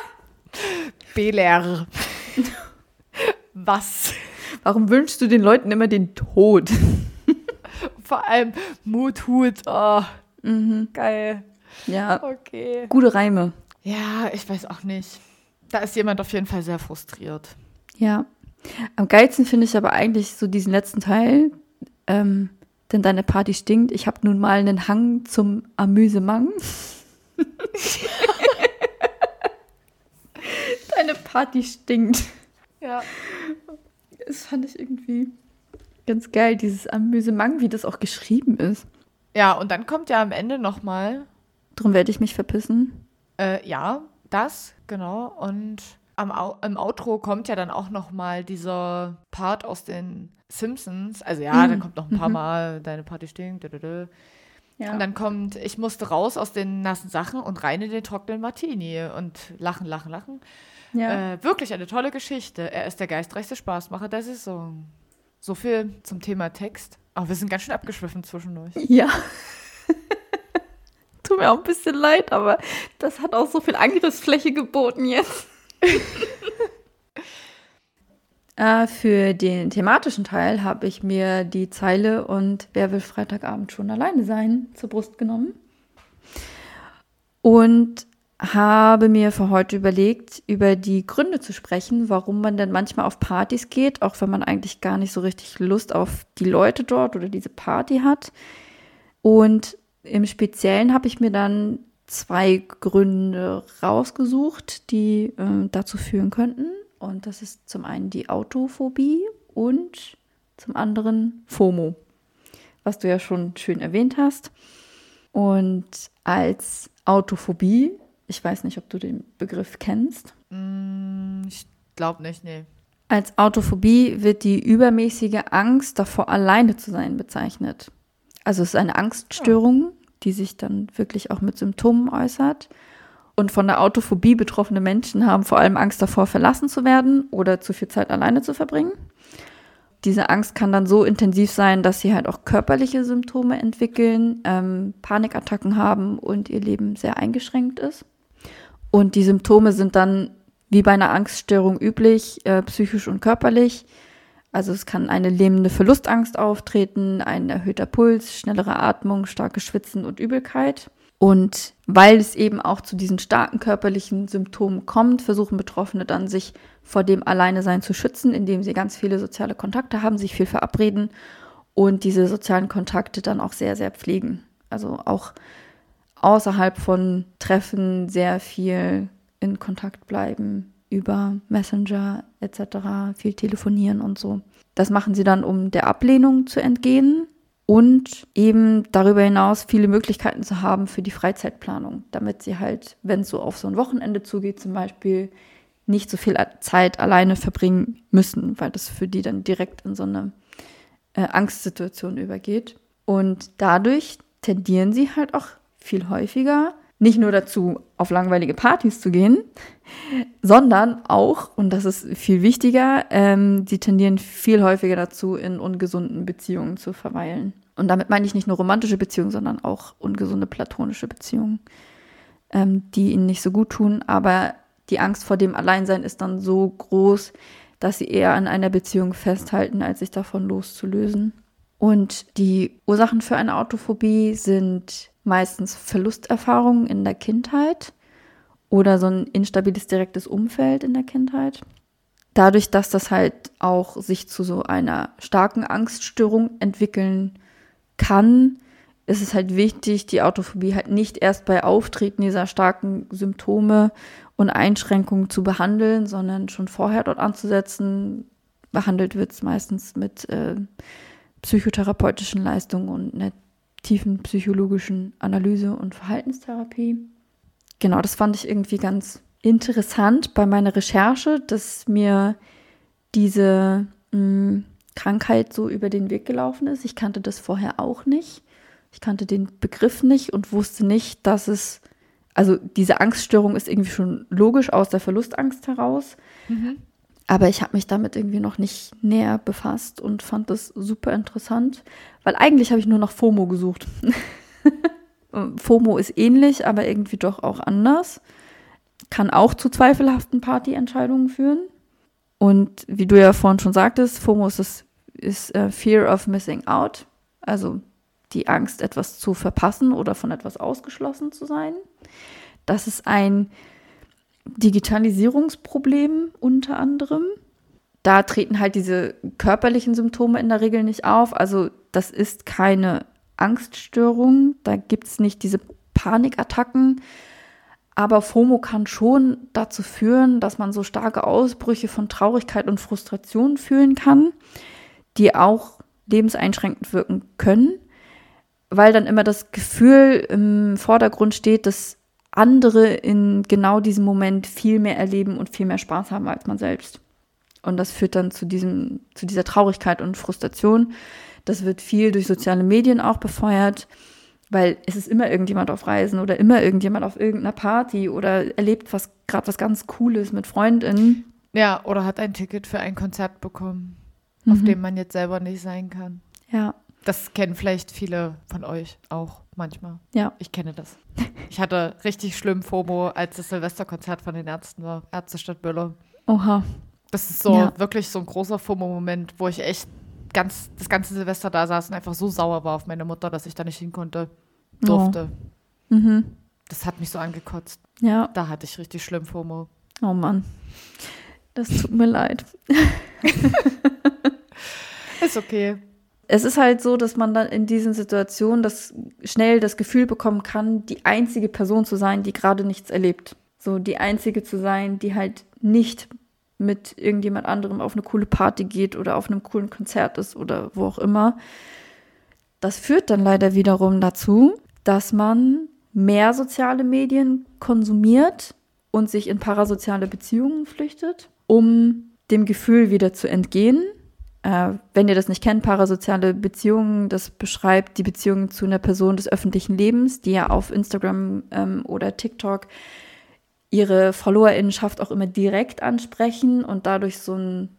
Belehr. Was? *laughs* Warum wünschst du den Leuten immer den Tod? *laughs* Vor allem Mut, Hut. Oh, mhm. Geil. Ja. Okay. Gute Reime. Ja, ich weiß auch nicht. Da ist jemand auf jeden Fall sehr frustriert. Ja. Am geilsten finde ich aber eigentlich so diesen letzten Teil. Ähm, denn deine Party stinkt. Ich habe nun mal einen Hang zum Amüsement. *laughs* deine Party stinkt. Ja. Das fand ich irgendwie ganz geil, dieses Amüsement, wie das auch geschrieben ist. Ja, und dann kommt ja am Ende nochmal. Drum werde ich mich verpissen. Äh, ja, das, genau. Und am, im Outro kommt ja dann auch nochmal dieser Part aus den Simpsons. Also ja, mhm. dann kommt noch ein paar mhm. Mal, deine Party stinkt. Ja. Und dann kommt, ich musste raus aus den nassen Sachen und rein in den trockenen Martini und lachen, lachen, lachen. Ja. Äh, wirklich eine tolle Geschichte. Er ist der geistreichste Spaßmacher der Saison. So viel zum Thema Text. Aber wir sind ganz schön abgeschwiffen zwischendurch. Ja. *laughs* Tut mir auch ein bisschen leid, aber das hat auch so viel Angriffsfläche geboten jetzt. *laughs* äh, für den thematischen Teil habe ich mir die Zeile und wer will Freitagabend schon alleine sein zur Brust genommen. Und habe mir für heute überlegt, über die Gründe zu sprechen, warum man denn manchmal auf Partys geht, auch wenn man eigentlich gar nicht so richtig Lust auf die Leute dort oder diese Party hat. Und im Speziellen habe ich mir dann zwei Gründe rausgesucht, die äh, dazu führen könnten. Und das ist zum einen die Autophobie und zum anderen FOMO, was du ja schon schön erwähnt hast. Und als Autophobie ich weiß nicht, ob du den Begriff kennst. Mm, ich glaube nicht, nee. Als Autophobie wird die übermäßige Angst davor, alleine zu sein, bezeichnet. Also es ist eine Angststörung, die sich dann wirklich auch mit Symptomen äußert. Und von der Autophobie betroffene Menschen haben vor allem Angst davor, verlassen zu werden oder zu viel Zeit alleine zu verbringen. diese Angst kann dann so intensiv sein, dass sie halt auch körperliche Symptome entwickeln, ähm, Panikattacken haben und ihr Leben sehr eingeschränkt ist. Und die Symptome sind dann wie bei einer Angststörung üblich, äh, psychisch und körperlich. Also es kann eine lähmende Verlustangst auftreten, ein erhöhter Puls, schnellere Atmung, starke Schwitzen und Übelkeit. Und weil es eben auch zu diesen starken körperlichen Symptomen kommt, versuchen Betroffene dann sich vor dem Alleinesein zu schützen, indem sie ganz viele soziale Kontakte haben, sich viel verabreden und diese sozialen Kontakte dann auch sehr, sehr pflegen. Also auch außerhalb von Treffen sehr viel in Kontakt bleiben über Messenger etc., viel telefonieren und so. Das machen sie dann, um der Ablehnung zu entgehen und eben darüber hinaus viele Möglichkeiten zu haben für die Freizeitplanung, damit sie halt, wenn es so auf so ein Wochenende zugeht, zum Beispiel nicht so viel Zeit alleine verbringen müssen, weil das für die dann direkt in so eine äh, Angstsituation übergeht. Und dadurch tendieren sie halt auch viel häufiger nicht nur dazu, auf langweilige Partys zu gehen, sondern auch, und das ist viel wichtiger, ähm, sie tendieren viel häufiger dazu, in ungesunden Beziehungen zu verweilen. Und damit meine ich nicht nur romantische Beziehungen, sondern auch ungesunde platonische Beziehungen, ähm, die ihnen nicht so gut tun. Aber die Angst vor dem Alleinsein ist dann so groß, dass sie eher an einer Beziehung festhalten, als sich davon loszulösen. Und die Ursachen für eine Autophobie sind meistens Verlusterfahrungen in der Kindheit oder so ein instabiles direktes Umfeld in der Kindheit. Dadurch, dass das halt auch sich zu so einer starken Angststörung entwickeln kann, ist es halt wichtig, die Autophobie halt nicht erst bei Auftreten dieser starken Symptome und Einschränkungen zu behandeln, sondern schon vorher dort anzusetzen. Behandelt wird es meistens mit äh, psychotherapeutischen Leistungen und einer tiefen psychologischen Analyse und Verhaltenstherapie. Genau, das fand ich irgendwie ganz interessant bei meiner Recherche, dass mir diese mh, hm, Krankheit so über den Weg gelaufen ist. Ich kannte das vorher auch nicht. Ich kannte den Begriff nicht und wusste nicht, dass es, also diese Angststörung ist irgendwie schon logisch aus der Verlustangst heraus. Mhm. Aber ich habe mich damit irgendwie noch nicht näher befasst und fand das super interessant, weil eigentlich habe ich nur nach FOMO gesucht. *laughs* FOMO ist ähnlich, aber irgendwie doch auch anders. Kann auch zu zweifelhaften Partyentscheidungen führen. Und wie du ja vorhin schon sagtest, FOMO ist, das, ist uh, Fear of Missing Out, also die Angst, etwas zu verpassen oder von etwas ausgeschlossen zu sein. Das ist ein Digitalisierungsproblem unter anderem. Da treten halt diese körperlichen Symptome in der Regel nicht auf. Also das ist keine Angststörung, da gibt es nicht diese Panikattacken. Aber FOMO kann schon dazu führen, dass man so starke Ausbrüche von Traurigkeit und Frustration fühlen kann, die auch lebenseinschränkend wirken können, weil dann immer das Gefühl im Vordergrund steht, dass andere in genau diesem Moment viel mehr erleben und viel mehr Spaß haben als man selbst. Und das führt dann zu diesem, zu dieser Traurigkeit und Frustration. Das wird viel durch soziale Medien auch befeuert, weil es ist immer irgendjemand auf Reisen oder immer irgendjemand auf irgendeiner Party oder erlebt was gerade was ganz Cooles mit Freundinnen. Ja, oder hat ein Ticket für ein Konzert bekommen, mhm. auf dem man jetzt selber nicht sein kann. Ja. Das kennen vielleicht viele von euch auch manchmal. Ja. Ich kenne das. *laughs* Ich hatte richtig schlimm FOMO, als das Silvesterkonzert von den Ärzten war. Ärztestadt Böller. Oha. Das ist so ja. wirklich so ein großer FOMO-Moment, wo ich echt ganz das ganze Silvester da saß und einfach so sauer war auf meine Mutter, dass ich da nicht hin konnte, durfte. Oh. Mhm. Das hat mich so angekotzt. Ja. Da hatte ich richtig schlimm FOMO. Oh Mann. Das tut mir leid. *laughs* ist okay es ist halt so, dass man dann in diesen Situationen das schnell das Gefühl bekommen kann, die einzige Person zu sein, die gerade nichts erlebt. So die einzige zu sein, die halt nicht mit irgendjemand anderem auf eine coole Party geht oder auf einem coolen Konzert ist oder wo auch immer. Das führt dann leider wiederum dazu, dass man mehr soziale Medien konsumiert und sich in parasoziale Beziehungen flüchtet, um dem Gefühl wieder zu entgehen wenn ihr das nicht kennt, parasoziale Beziehungen, das beschreibt die Beziehung zu einer Person des öffentlichen Lebens, die ja auf Instagram ähm, oder TikTok ihre FollowerInnenschaft auch immer direkt ansprechen und dadurch so ein,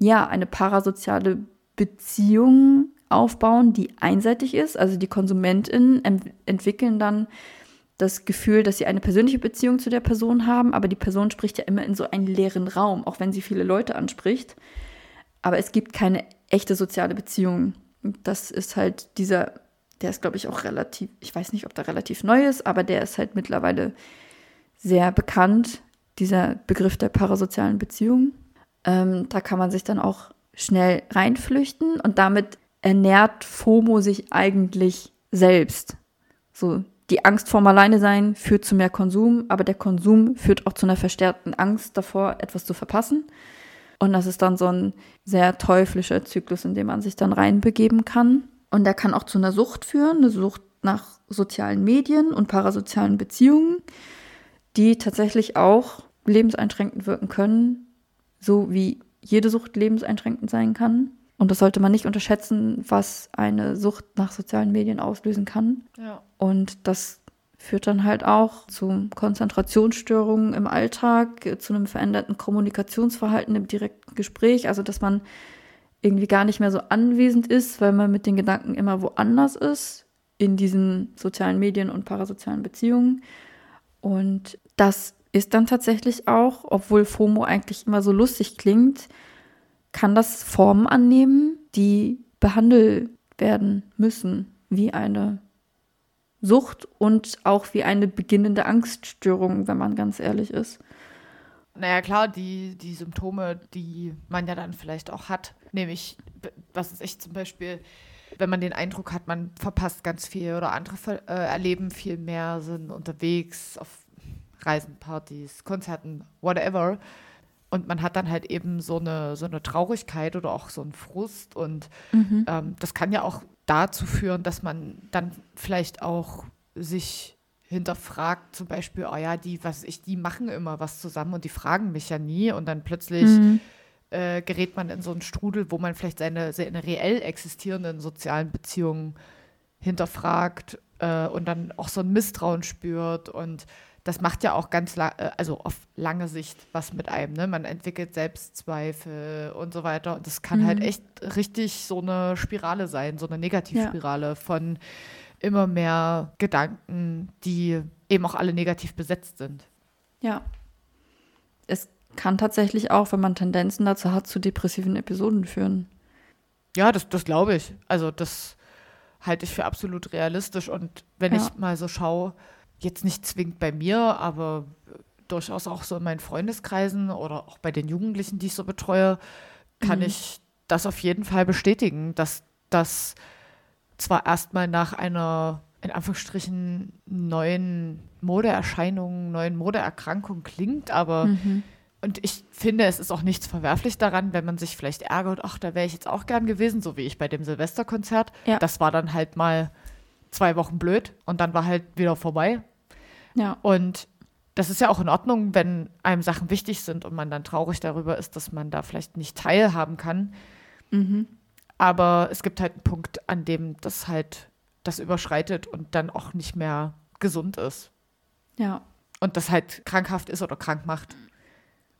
ja, eine parasoziale Beziehung aufbauen, die einseitig ist. Also die KonsumentInnen entwickeln dann das Gefühl, dass sie eine persönliche Beziehung zu der Person haben, aber die Person spricht ja immer in so einen leeren Raum, auch wenn sie viele Leute anspricht. Aber es gibt keine echte soziale Beziehung. Das ist halt dieser, der ist, glaube ich, auch relativ, ich weiß nicht, ob der relativ neu ist, aber der ist halt mittlerweile sehr bekannt, dieser Begriff der parasozialen Beziehung. Ähm, da kann man sich dann auch schnell reinflüchten und damit ernährt FOMO sich eigentlich selbst. So, die Angst vorm Alleinesein führt zu mehr Konsum, aber der Konsum führt auch zu einer verstärkten Angst davor, etwas zu verpassen. Und das ist dann so ein sehr teuflischer Zyklus, in dem man sich dann reinbegeben kann. Und der kann auch zu einer Sucht führen, eine Sucht nach sozialen Medien und parasozialen Beziehungen, die tatsächlich auch lebenseinschränkend wirken können, so wie jede Sucht lebenseinschränkend sein kann. Und das sollte man nicht unterschätzen, was eine Sucht nach sozialen Medien auslösen kann. Ja. Und das führt dann halt auch zu Konzentrationsstörungen im Alltag, zu einem veränderten Kommunikationsverhalten im direkten Gespräch. Also, dass man irgendwie gar nicht mehr so anwesend ist, weil man mit den Gedanken immer woanders ist, in diesen sozialen Medien und parasozialen Beziehungen. Und das ist dann tatsächlich auch, obwohl FOMO eigentlich immer so lustig klingt, kann das Formen annehmen, die behandelt werden müssen, wie eine Sucht und auch wie eine beginnende Angststörung, wenn man ganz ehrlich ist. Naja, klar, die, die Symptome, die man ja dann vielleicht auch hat, nämlich, was ist ich zum Beispiel, wenn man den Eindruck hat, man verpasst ganz viel oder andere äh, erleben viel mehr, sind unterwegs auf Reisen, Partys, Konzerten, whatever und man hat dann halt eben so eine, so eine Traurigkeit oder auch so einen Frust. Und mhm. ähm, das kann ja auch dazu führen, dass man dann vielleicht auch sich hinterfragt, zum Beispiel, oh ja, die, was ich, die machen immer was zusammen und die fragen mich ja nie. Und dann plötzlich mhm. äh, gerät man in so einen Strudel, wo man vielleicht seine, seine reell existierenden sozialen Beziehungen hinterfragt äh, und dann auch so ein Misstrauen spürt und das macht ja auch ganz, äh, also auf lange Sicht was mit einem. Ne? Man entwickelt Selbstzweifel und so weiter. Und das kann halt mhm. halt echt richtig so eine Spirale sein, so eine Negativspirale ja. von immer mehr Gedanken, die eben auch alle negativ besetzt sind. Ja. Es kann tatsächlich auch, wenn man Tendenzen dazu hat, zu depressiven Episoden führen. Ja, das, das glaube ich. Also das halte ich für absolut realistisch. Und wenn ja. ich mal so schaue, jetzt nicht zwingend bei mir, aber durchaus auch so in meinen Freundeskreisen oder auch bei den Jugendlichen, die ich so betreue, kann mhm. ich das auf jeden Fall bestätigen, dass das zwar erstmal nach einer in Anführungsstrichen neuen Modeerscheinung, neuen Modeerkrankung klingt, aber mhm. und ich finde, es ist auch nichts verwerflich daran, wenn man sich vielleicht ärgert, ach, da wäre ich jetzt auch gern gewesen, so wie ich bei dem Silvesterkonzert. Ja. Das war dann halt mal zwei Wochen blöd und dann war halt wieder vorbei. Ja. Und das ist ja auch in Ordnung, wenn einem Sachen wichtig sind und man dann traurig darüber ist, dass man da vielleicht nicht teilhaben kann. Mhm. Aber es gibt halt einen Punkt, an dem das halt das überschreitet und dann auch nicht mehr gesund ist. Ja. Und das halt krankhaft ist oder krank macht.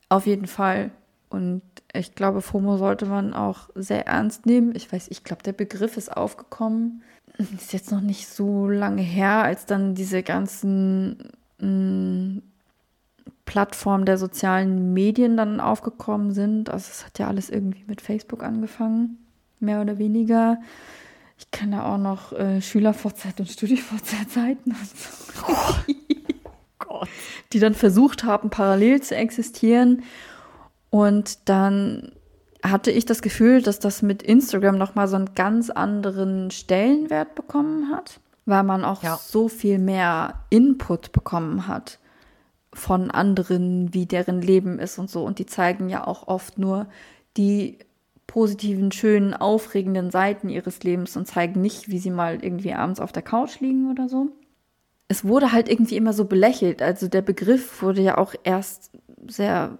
Auf jeden Fall. Und ich glaube, FOMO sollte man auch sehr ernst nehmen. Ich weiß, ich glaube, der Begriff ist aufgekommen ist jetzt noch nicht so lange her, als dann diese ganzen mh, mm, Plattformen der sozialen Medien dann aufgekommen sind. Also es hat ja alles irgendwie mit Facebook angefangen, mehr oder weniger. Ich kenne auch noch äh, Schüler-VZ und Studi-VZ-Seiten. Oh *laughs* Gott. Die dann versucht haben, parallel zu existieren. Und dann hatte ich das Gefühl, dass das mit Instagram nochmal so einen ganz anderen Stellenwert bekommen hat, weil man auch ja. so viel mehr Input bekommen hat von anderen, wie deren Leben ist und so. Und die zeigen ja auch oft nur die positiven, schönen, aufregenden Seiten ihres Lebens und zeigen nicht, wie sie mal irgendwie abends auf der Couch liegen oder so. Es wurde halt irgendwie immer so belächelt. Also der Begriff wurde ja auch erst sehr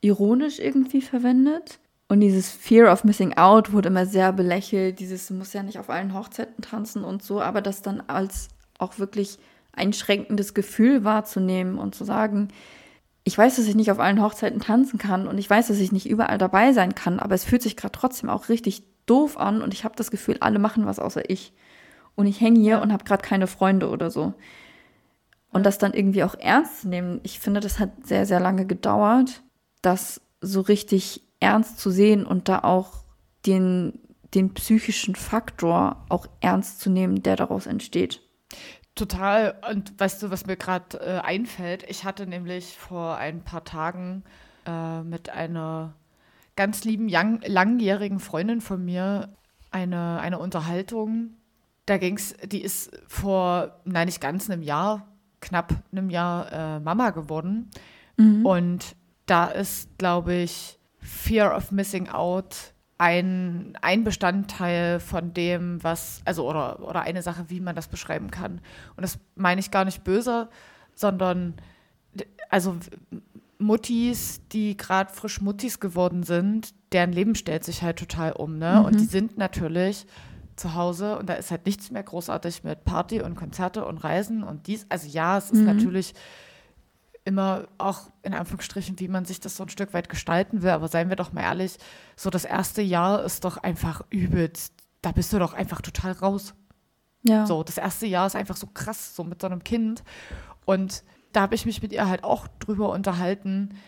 ironisch irgendwie verwendet. Und dieses Fear of Missing Out wurde immer sehr belächelt. Dieses, du musst ja nicht auf allen Hochzeiten tanzen und so, aber das dann als auch wirklich einschränkendes Gefühl wahrzunehmen und zu sagen, ich weiß, dass ich nicht auf allen Hochzeiten tanzen kann und ich weiß, dass ich nicht überall dabei sein kann, aber es fühlt sich gerade trotzdem auch richtig doof an und ich habe das Gefühl, alle machen was außer ich. Und ich hänge hier und habe gerade keine Freunde oder so. Und das dann irgendwie auch ernst zu nehmen, ich finde, das hat sehr, sehr lange gedauert, das so richtig ernst zu sehen und da auch den, den psychischen Faktor auch ernst zu nehmen, der daraus entsteht. Total. Und weißt du, was mir gerade äh, einfällt? Ich hatte nämlich vor ein paar Tagen äh, mit einer ganz lieben, young, langjährigen Freundin von mir eine, eine Unterhaltung. Da ging es, die ist vor, nein, nicht ganz einem Jahr, knapp einem Jahr äh, Mama geworden. Mhm. Und da ist, glaube ich, Fear of Missing Out ein, ein Bestandteil von dem, was, also oder, oder eine Sache, wie man das beschreiben kann. Und das meine ich gar nicht böse, sondern also Muttis, die gerade frisch Muttis geworden sind, deren Leben stellt sich halt total um, ne? Mhm. Und die sind natürlich zu Hause und da ist halt nichts mehr großartig mit Party und Konzerte und Reisen und dies. Also ja, es ist mhm. natürlich immer auch in Anführungsstrichen, wie man sich das so ein Stück weit gestalten will. Aber seien wir doch mal ehrlich, so das erste Jahr ist doch einfach übelst. Da bist du doch einfach total raus. Ja. So, das erste Jahr ist einfach so krass, so mit so einem Kind. Und da habe ich mich mit ihr halt auch drüber unterhalten,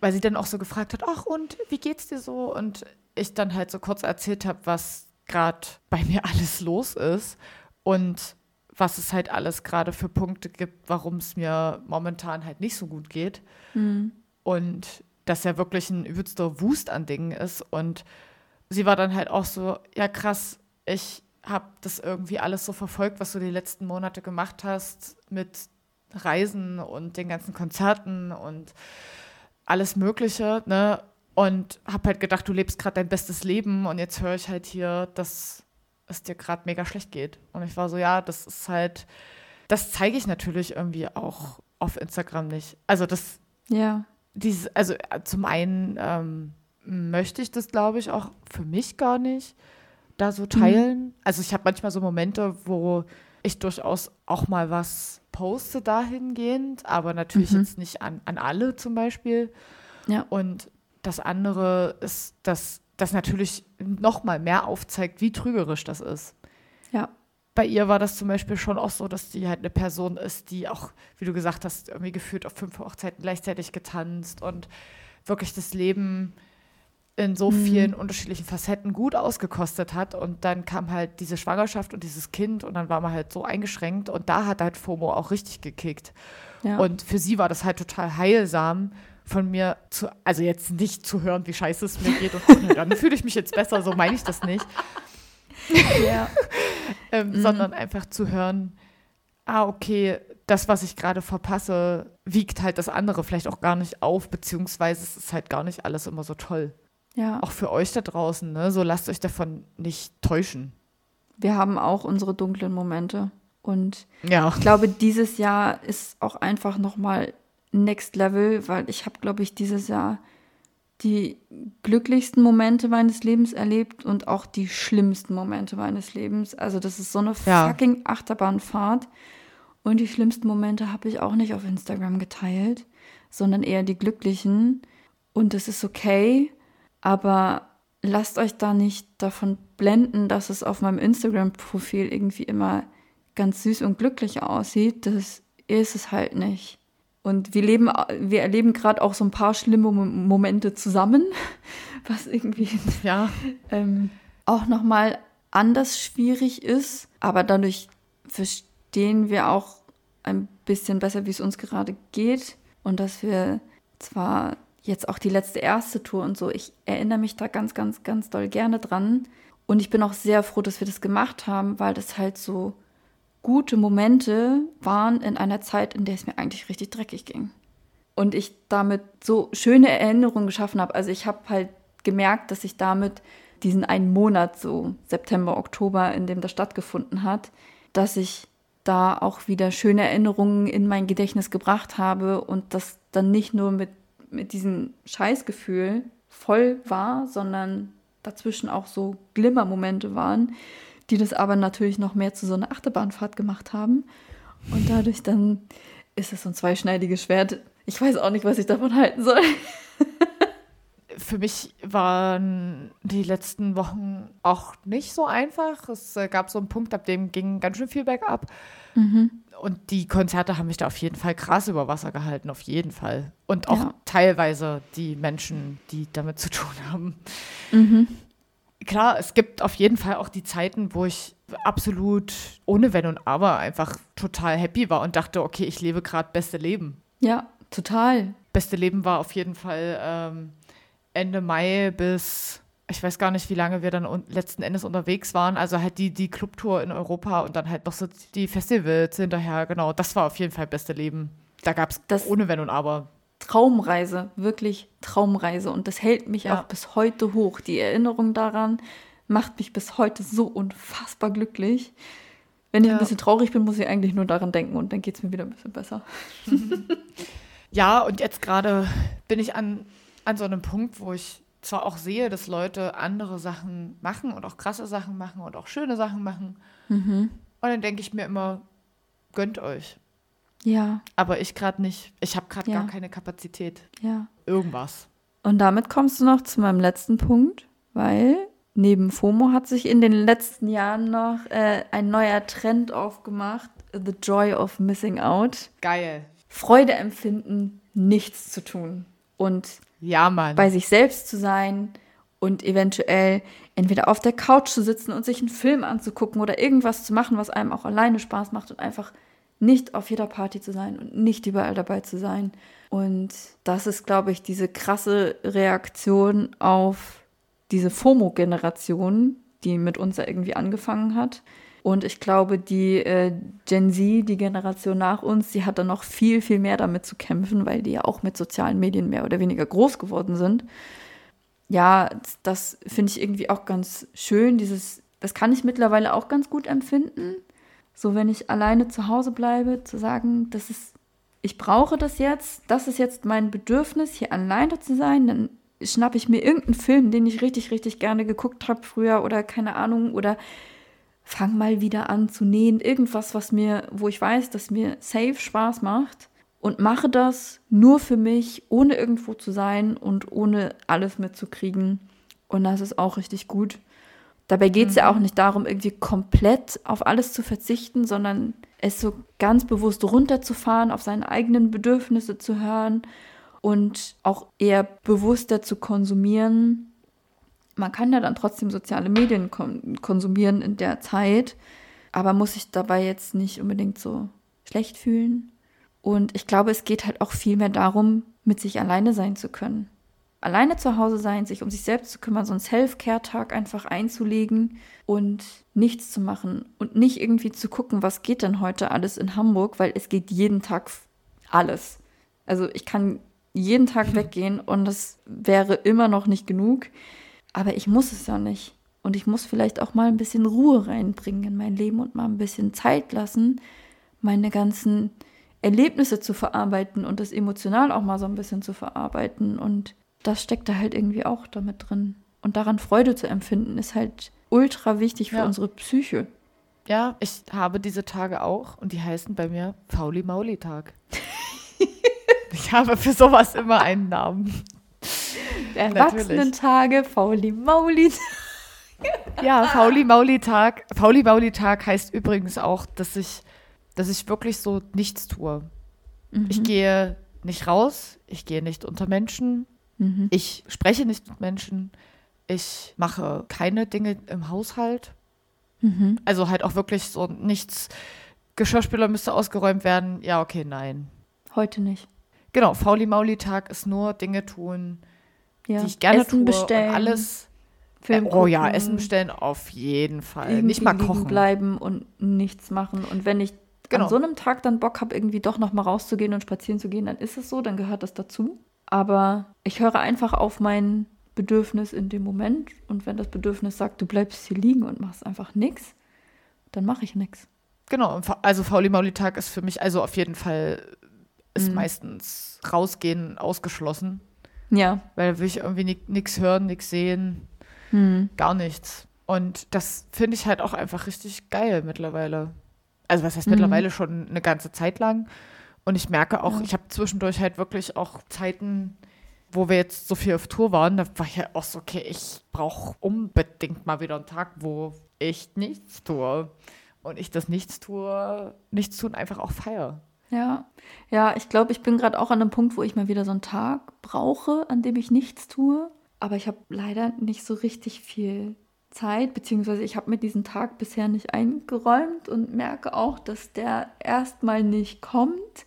weil sie dann auch so gefragt hat, ach und wie geht's dir so? Und ich dann halt so kurz erzählt habe, was gerade bei mir *laughs* alles los ist. Und was es halt alles gerade für Punkte gibt, warum es mir momentan halt nicht so gut geht. Mhm. Und dass ja wirklich ein übelster Wust an Dingen ist. Und sie war dann halt auch so, ja krass, ich habe das irgendwie alles so verfolgt, was du die letzten Monate gemacht hast mit Reisen und den ganzen Konzerten und alles Mögliche, ne? Und habe halt gedacht, du lebst gerade dein bestes Leben und jetzt höre ich halt hier, dass es dir gerade mega schlecht geht. Und ich war so, ja, das ist halt, das zeige ich natürlich irgendwie auch auf Instagram nicht. Also das, ja. Dieses, also äh, zum einen ähm, möchte ich das, glaube ich, auch für mich gar nicht da so teilen. Mhm. Also ich habe manchmal so Momente, wo ich durchaus auch mal was poste dahingehend, aber natürlich mhm. jetzt nicht an, an alle zum Beispiel. Ja. Und das andere ist, dass das natürlich noch mal mehr aufzeigt, wie trügerisch das ist. Ja. Bei ihr war das zum Beispiel schon auch so, dass sie halt eine Person ist, die auch, wie du gesagt hast, irgendwie gefühlt auf fünf Hochzeiten gleichzeitig getanzt und wirklich das Leben in so mhm. vielen unterschiedlichen Facetten gut ausgekostet hat. Und dann kam halt diese Schwangerschaft und dieses Kind und dann war man halt so eingeschränkt und da hat halt FOMO auch richtig gekickt. Ja. Und für sie war das halt total heilsam, von mir zu, also jetzt nicht zu hören, wie scheiße es mir geht und oh, dann fühle ich mich jetzt besser, so meine ich das nicht. *laughs* Ja. *laughs* ähm, mhm. Sondern einfach zu hören, ah, okay, das, was ich gerade verpasse, wiegt halt das andere vielleicht auch gar nicht auf, beziehungsweise es ist halt gar nicht alles immer so toll. Ja. Auch für euch da draußen, ne? So lasst euch davon nicht täuschen. Wir haben auch unsere dunklen Momente. Und ja. ich glaube, dieses Jahr ist auch einfach nochmal Next Level, weil ich habe, glaube ich, dieses Jahr die glücklichsten Momente meines Lebens erlebt und auch die schlimmsten Momente meines Lebens. Also das ist so eine ja. fucking Achterbahnfahrt. Und die schlimmsten Momente habe ich auch nicht auf Instagram geteilt, sondern eher die glücklichen. Und das ist okay, aber lasst euch da nicht davon blenden, dass es auf meinem Instagram-Profil irgendwie immer ganz süß und glücklich aussieht. Das ist es halt nicht. Und wir leben, wir erleben gerade auch so ein paar schlimme Momente zusammen, *laughs* was irgendwie ja. ähm, auch nochmal anders schwierig ist. Aber dadurch verstehen wir auch ein bisschen besser, wie es uns gerade geht. Und dass wir zwar jetzt auch die letzte erste Tour und so, ich erinnere mich da ganz, ganz, ganz doll gerne dran. Und ich bin auch sehr froh, dass wir das gemacht haben, weil das halt so gute Momente waren in einer Zeit, in der es mir eigentlich richtig dreckig ging. Und ich damit so schöne Erinnerungen geschaffen habe. Also ich habe halt gemerkt, dass ich damit diesen einen Monat, so September, Oktober, in dem das stattgefunden hat, dass ich da auch wieder schöne Erinnerungen in mein Gedächtnis gebracht habe und das dann nicht nur mit, mit diesem Scheißgefühl voll war, sondern dazwischen auch so Glimmermomente waren, die das aber natürlich noch mehr zu so einer Achterbahnfahrt gemacht haben. Und dadurch dann ist es so ein zweischneidiges Schwert. Ich weiß auch nicht, was ich davon halten soll. *laughs* für mich waren die letzten Wochen auch nicht so einfach. Es äh, gab so einen Punkt, ab dem ging ganz schön viel bergab. Mhm. Und die Konzerte haben mich da auf jeden Fall krass über Wasser gehalten, auf jeden Fall. Und auch ja. teilweise die Menschen, die damit zu tun haben. Mhm. Klar, es gibt auf jeden Fall auch die Zeiten, wo ich absolut ohne Wenn und Aber einfach total happy war und dachte, okay, ich lebe gerade beste Leben. Ja, total. Beste Leben war auf jeden Fall ähm, Ende Mai bis, ich weiß gar nicht, wie lange wir dann letzten Endes unterwegs waren. Also halt die, die Clubtour in Europa und dann halt noch so die Festivals hinterher. Genau, das war auf jeden Fall beste Leben. Da gab es ohne Wenn und Aber. Traumreise, wirklich Traumreise. Und das hält mich ja. auch bis heute hoch. Die Erinnerung daran macht mich bis heute so unfassbar glücklich. Wenn ich ja. ein bisschen traurig bin, muss ich eigentlich nur daran denken und dann geht es mir wieder ein bisschen besser. *laughs* ja, und jetzt gerade bin ich an an so einem Punkt, wo ich zwar auch sehe, dass Leute andere Sachen machen und auch krasse Sachen machen und auch schöne Sachen machen. Mhm. Und dann denke ich mir immer, gönnt euch. Ja. Aber ich gerade nicht. Ich habe gerade ja. gar keine Kapazität. Ja. Irgendwas. Und damit kommst du noch zu meinem letzten Punkt, weil neben FOMO hat sich in den letzten Jahren noch äh, ein neuer Trend aufgemacht. The Joy of Missing Out. Geil. Freude empfinden, nichts zu tun. Und ja, Mann. bei sich selbst zu sein und eventuell entweder auf der Couch zu sitzen und sich einen Film anzugucken oder irgendwas zu machen, was einem auch alleine Spaß macht und einfach nicht auf jeder Party zu sein und nicht überall dabei zu sein. Und das ist, glaube ich, diese krasse Reaktion auf diese FOMO-Generation, die mit uns ja irgendwie angefangen hat. Und ich glaube, die äh, Gen Z, die Generation nach uns, die hat dann noch viel, viel mehr damit zu kämpfen, weil die ja auch mit sozialen Medien mehr oder weniger groß geworden sind. Ja, das finde ich irgendwie auch ganz schön. Dieses, das kann ich mittlerweile auch ganz gut empfinden. So, wenn ich alleine zu Hause bleibe, zu sagen, das ist, ich brauche das jetzt, das ist jetzt mein Bedürfnis, hier alleine zu sein, dann schnappe ich mir irgendeinen Film, den ich richtig, richtig gerne geguckt habe früher oder keine Ahnung, oder fang mal wieder an zu nähen, irgendwas, was mir, wo ich weiß, dass mir safe Spaß macht und mache das nur für mich, ohne irgendwo zu sein und ohne alles mitzukriegen. Und das ist auch richtig gut. Dabei geht es mhm. ja auch nicht darum, irgendwie komplett auf alles zu verzichten, sondern es so ganz bewusst runterzufahren, auf seine eigenen Bedürfnisse zu hören und auch eher bewusster zu konsumieren man kann ja dann trotzdem soziale Medien konsumieren in der Zeit, aber muss sich dabei jetzt nicht unbedingt so schlecht fühlen. Und ich glaube, es geht halt auch viel mehr darum, mit sich alleine sein zu können. Alleine zu Hause sein, sich um sich selbst zu kümmern, so einen Self-Care-Tag einfach einzulegen und nichts zu machen und nicht irgendwie zu gucken, was geht denn heute alles in Hamburg, weil es geht jeden Tag alles. Also ich kann jeden Tag weggehen und das wäre immer noch nicht genug. Aber ich muss es ja nicht. Und ich muss vielleicht auch mal ein bisschen Ruhe reinbringen in mein Leben und mal ein bisschen Zeit lassen, meine ganzen Erlebnisse zu verarbeiten und das emotional auch mal so ein bisschen zu verarbeiten. Und das steckt da halt irgendwie auch damit drin. Und daran Freude zu empfinden, ist halt ultra wichtig für ja. unsere Psyche. Ja, ich habe diese Tage auch und die heißen bei mir Fauli-Mauli-Tag. *laughs* ich habe für sowas immer einen Namen. *laughs* Erwachsenentage, Fauli Mauli. *laughs* ja, Fauli Mauli Tag. Fauli Mauli Tag heißt übrigens auch, dass ich, dass ich wirklich so nichts tue. Mhm. Ich gehe nicht raus, ich gehe nicht unter Menschen, mhm. ich spreche nicht mit Menschen, ich mache keine Dinge im Haushalt. Mhm. Also halt auch wirklich so nichts. Geschirrspüler müsste ausgeräumt werden. Ja, okay, nein. Heute nicht. Genau, Fauli-Mauli-Tag ist nur Dinge tun, ja. die ich gerne Essen tue. Bestellen. Und alles. Film oh ja, Essen bestellen auf jeden Fall. Nicht mal kochen. bleiben und nichts machen. Und wenn ich genau. an so einem Tag dann Bock habe, irgendwie doch noch mal rauszugehen und spazieren zu gehen, dann ist es so, dann gehört das dazu. Aber ich höre einfach auf mein Bedürfnis in dem Moment. Und wenn das Bedürfnis sagt, du bleibst hier liegen und machst einfach nichts, dann mache ich nichts. Genau, also Fauli-Mauli-Tag ist für mich also auf jeden Fall, ist mhm. meistens rausgehen ausgeschlossen. Ja. Weil da will ich irgendwie nichts hören, nichts sehen, hm. gar nichts. Und das finde ich halt auch einfach richtig geil mittlerweile. Also was heißt mhm. mittlerweile schon eine ganze Zeit lang. Und ich merke auch, ja. ich habe zwischendurch halt wirklich auch Zeiten, wo wir jetzt so viel auf Tour waren, da war ich ja auch so, okay, ich brauche unbedingt mal wieder einen Tag, wo ich nichts tue. Und ich das Nichts tue, nichts tun einfach auch feier. Ja, ja, ich glaube, ich bin gerade auch an einem Punkt, wo ich mal wieder so einen Tag brauche, an dem ich nichts tue. Aber ich habe leider nicht so richtig viel Zeit, beziehungsweise ich habe mir diesen Tag bisher nicht eingeräumt und merke auch, dass der erstmal nicht kommt.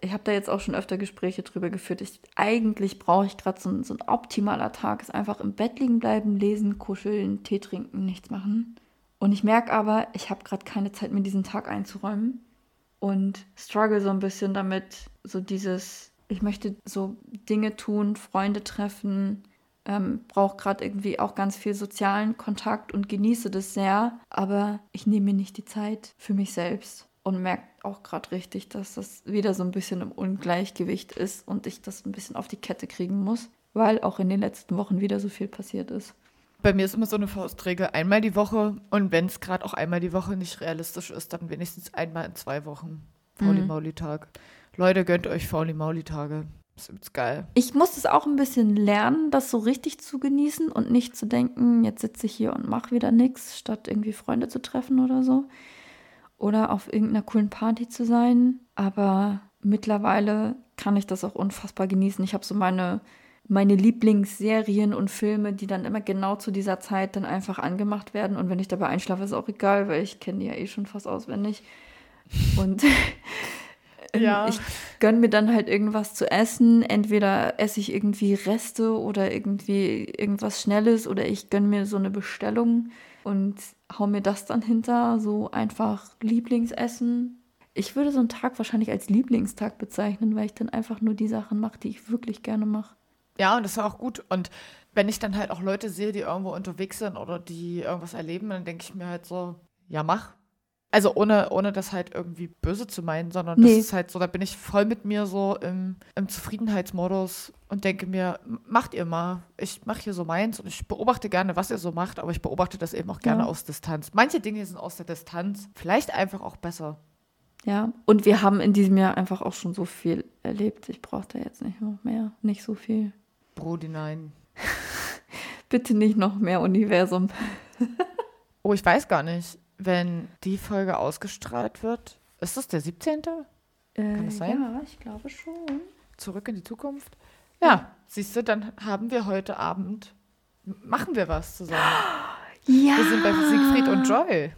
Ich habe da jetzt auch schon öfter Gespräche drüber geführt. Ich, eigentlich brauche ich gerade so, so ein optimaler Tag, ist einfach im Bett liegen bleiben, lesen, kuscheln, Tee trinken, nichts machen. Und ich merke aber, ich habe gerade keine Zeit, mir diesen Tag einzuräumen und struggle so ein bisschen damit, so dieses, ich möchte so Dinge tun, Freunde treffen, ähm, brauche gerade irgendwie auch ganz viel sozialen Kontakt und genieße das sehr, aber ich nehme mir nicht die Zeit für mich selbst und merke auch gerade richtig, dass das wieder so ein bisschen im Ungleichgewicht ist und ich das ein bisschen auf die Kette kriegen muss, weil auch in den letzten Wochen wieder so viel passiert ist. Bei mir ist immer so eine Faustregel, einmal die Woche und wenn es gerade auch einmal die Woche nicht realistisch ist, dann wenigstens einmal in zwei Wochen. Fauli Mauli Tag. Leute, gönnt euch Fauli Mauli Tage. Das ist geil. Ich muss es auch ein bisschen lernen, das so richtig zu genießen und nicht zu denken, jetzt sitze ich hier und mache wieder nichts, statt irgendwie Freunde zu treffen oder so. Oder auf irgendeiner coolen Party zu sein. Aber mittlerweile kann ich das auch unfassbar genießen. Ich habe so meine, meine Lieblingsserien und Filme, die dann immer genau zu dieser Zeit dann einfach angemacht werden. Und wenn ich dabei einschlafe, ist auch egal, weil ich kenne die ja eh schon fast auswendig. Und *laughs* Ja. Ich gönne mir dann halt irgendwas zu essen. Entweder esse ich irgendwie Reste oder irgendwie irgendwas Schnelles oder ich gönne mir so eine Bestellung und hau mir das dann hinter. So einfach Lieblingsessen. Ich würde so einen Tag wahrscheinlich als Lieblingstag bezeichnen, weil ich dann einfach nur die Sachen mache, die ich wirklich gerne mache. Ja, und das ist auch gut. Und wenn ich dann halt auch Leute sehe, die irgendwo unterwegs sind oder die irgendwas erleben, dann denke ich mir halt so, ja, mach. Also ohne, ohne das halt irgendwie böse zu meinen, sondern nee. das ist halt so, da bin ich voll mit mir so im, im Zufriedenheitsmodus und denke mir, macht ihr mal. Ich mache hier so meins und ich beobachte gerne, was ihr so macht, aber ich beobachte das eben auch gerne ja. aus Distanz. Manche Dinge sind aus der Distanz vielleicht einfach auch besser. Ja, und wir haben in diesem Jahr einfach auch schon so viel erlebt. Ich brauche da jetzt nicht noch mehr, nicht so viel. Brody, nein. *laughs* Bitte nicht noch mehr Universum. oh, ich weiß gar nicht wenn die Folge ausgestrahlt wird. Ist das der 17.? Äh, Kann das sein? Ja, ich glaube schon. Zurück in die Zukunft? Ja, ja. siehst du, dann haben wir heute Abend, machen wir was zusammen. Ja. Wir sind bei Siegfried und Joy.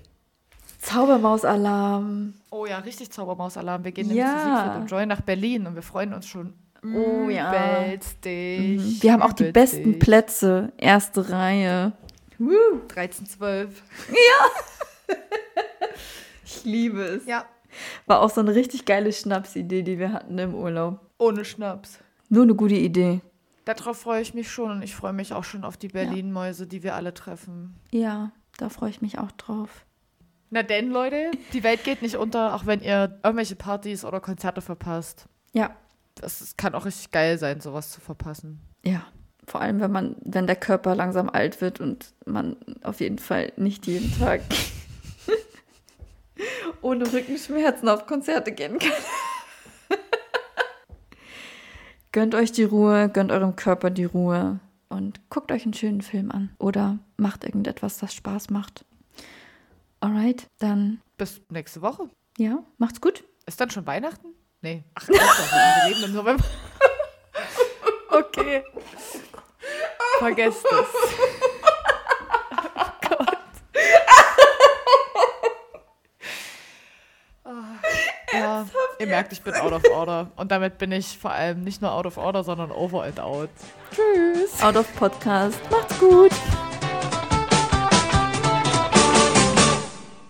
Zaubermausalarm. Oh ja, richtig Zaubermausalarm. Wir gehen ja. nämlich zu Siegfried und Joy nach Berlin und wir freuen uns schon Oh ja. Mhm. Wir haben auch die besten Plätze. Erste Reihe. Woo. 13, 12. Ja. *laughs* *laughs* ich liebe es. Ja. War auch so eine richtig geile Schnapsidee, die wir hatten im Urlaub. Ohne Schnaps. Nur eine gute Idee. Darauf freue ich mich schon und ich freue mich auch schon auf die Berlin-Mäuse, die wir alle treffen. Ja, da freue ich mich auch drauf. Na denn, Leute, die Welt geht nicht unter, auch wenn ihr irgendwelche Partys oder Konzerte verpasst. Ja. Das kann auch richtig geil sein, sowas zu verpassen. Ja. Vor allem, wenn man, wenn der Körper langsam alt wird und man auf jeden Fall nicht jeden Tag *laughs* ohne Rückenschmerzen auf Konzerte gehen kann. *laughs* gönnt euch die Ruhe, gönnt eurem Körper die Ruhe und guckt euch einen schönen Film an oder macht irgendetwas, das Spaß macht. Alright, dann. Bis nächste Woche. Ja, macht's gut. Ist dann schon Weihnachten? Nee. Ach, wir leben im November. *laughs* okay. Vergesst es. Ihr merkt, ich bin out of order. Und damit bin ich vor allem nicht nur out of order, sondern over and out. Tschüss. Out of Podcast. Macht's gut.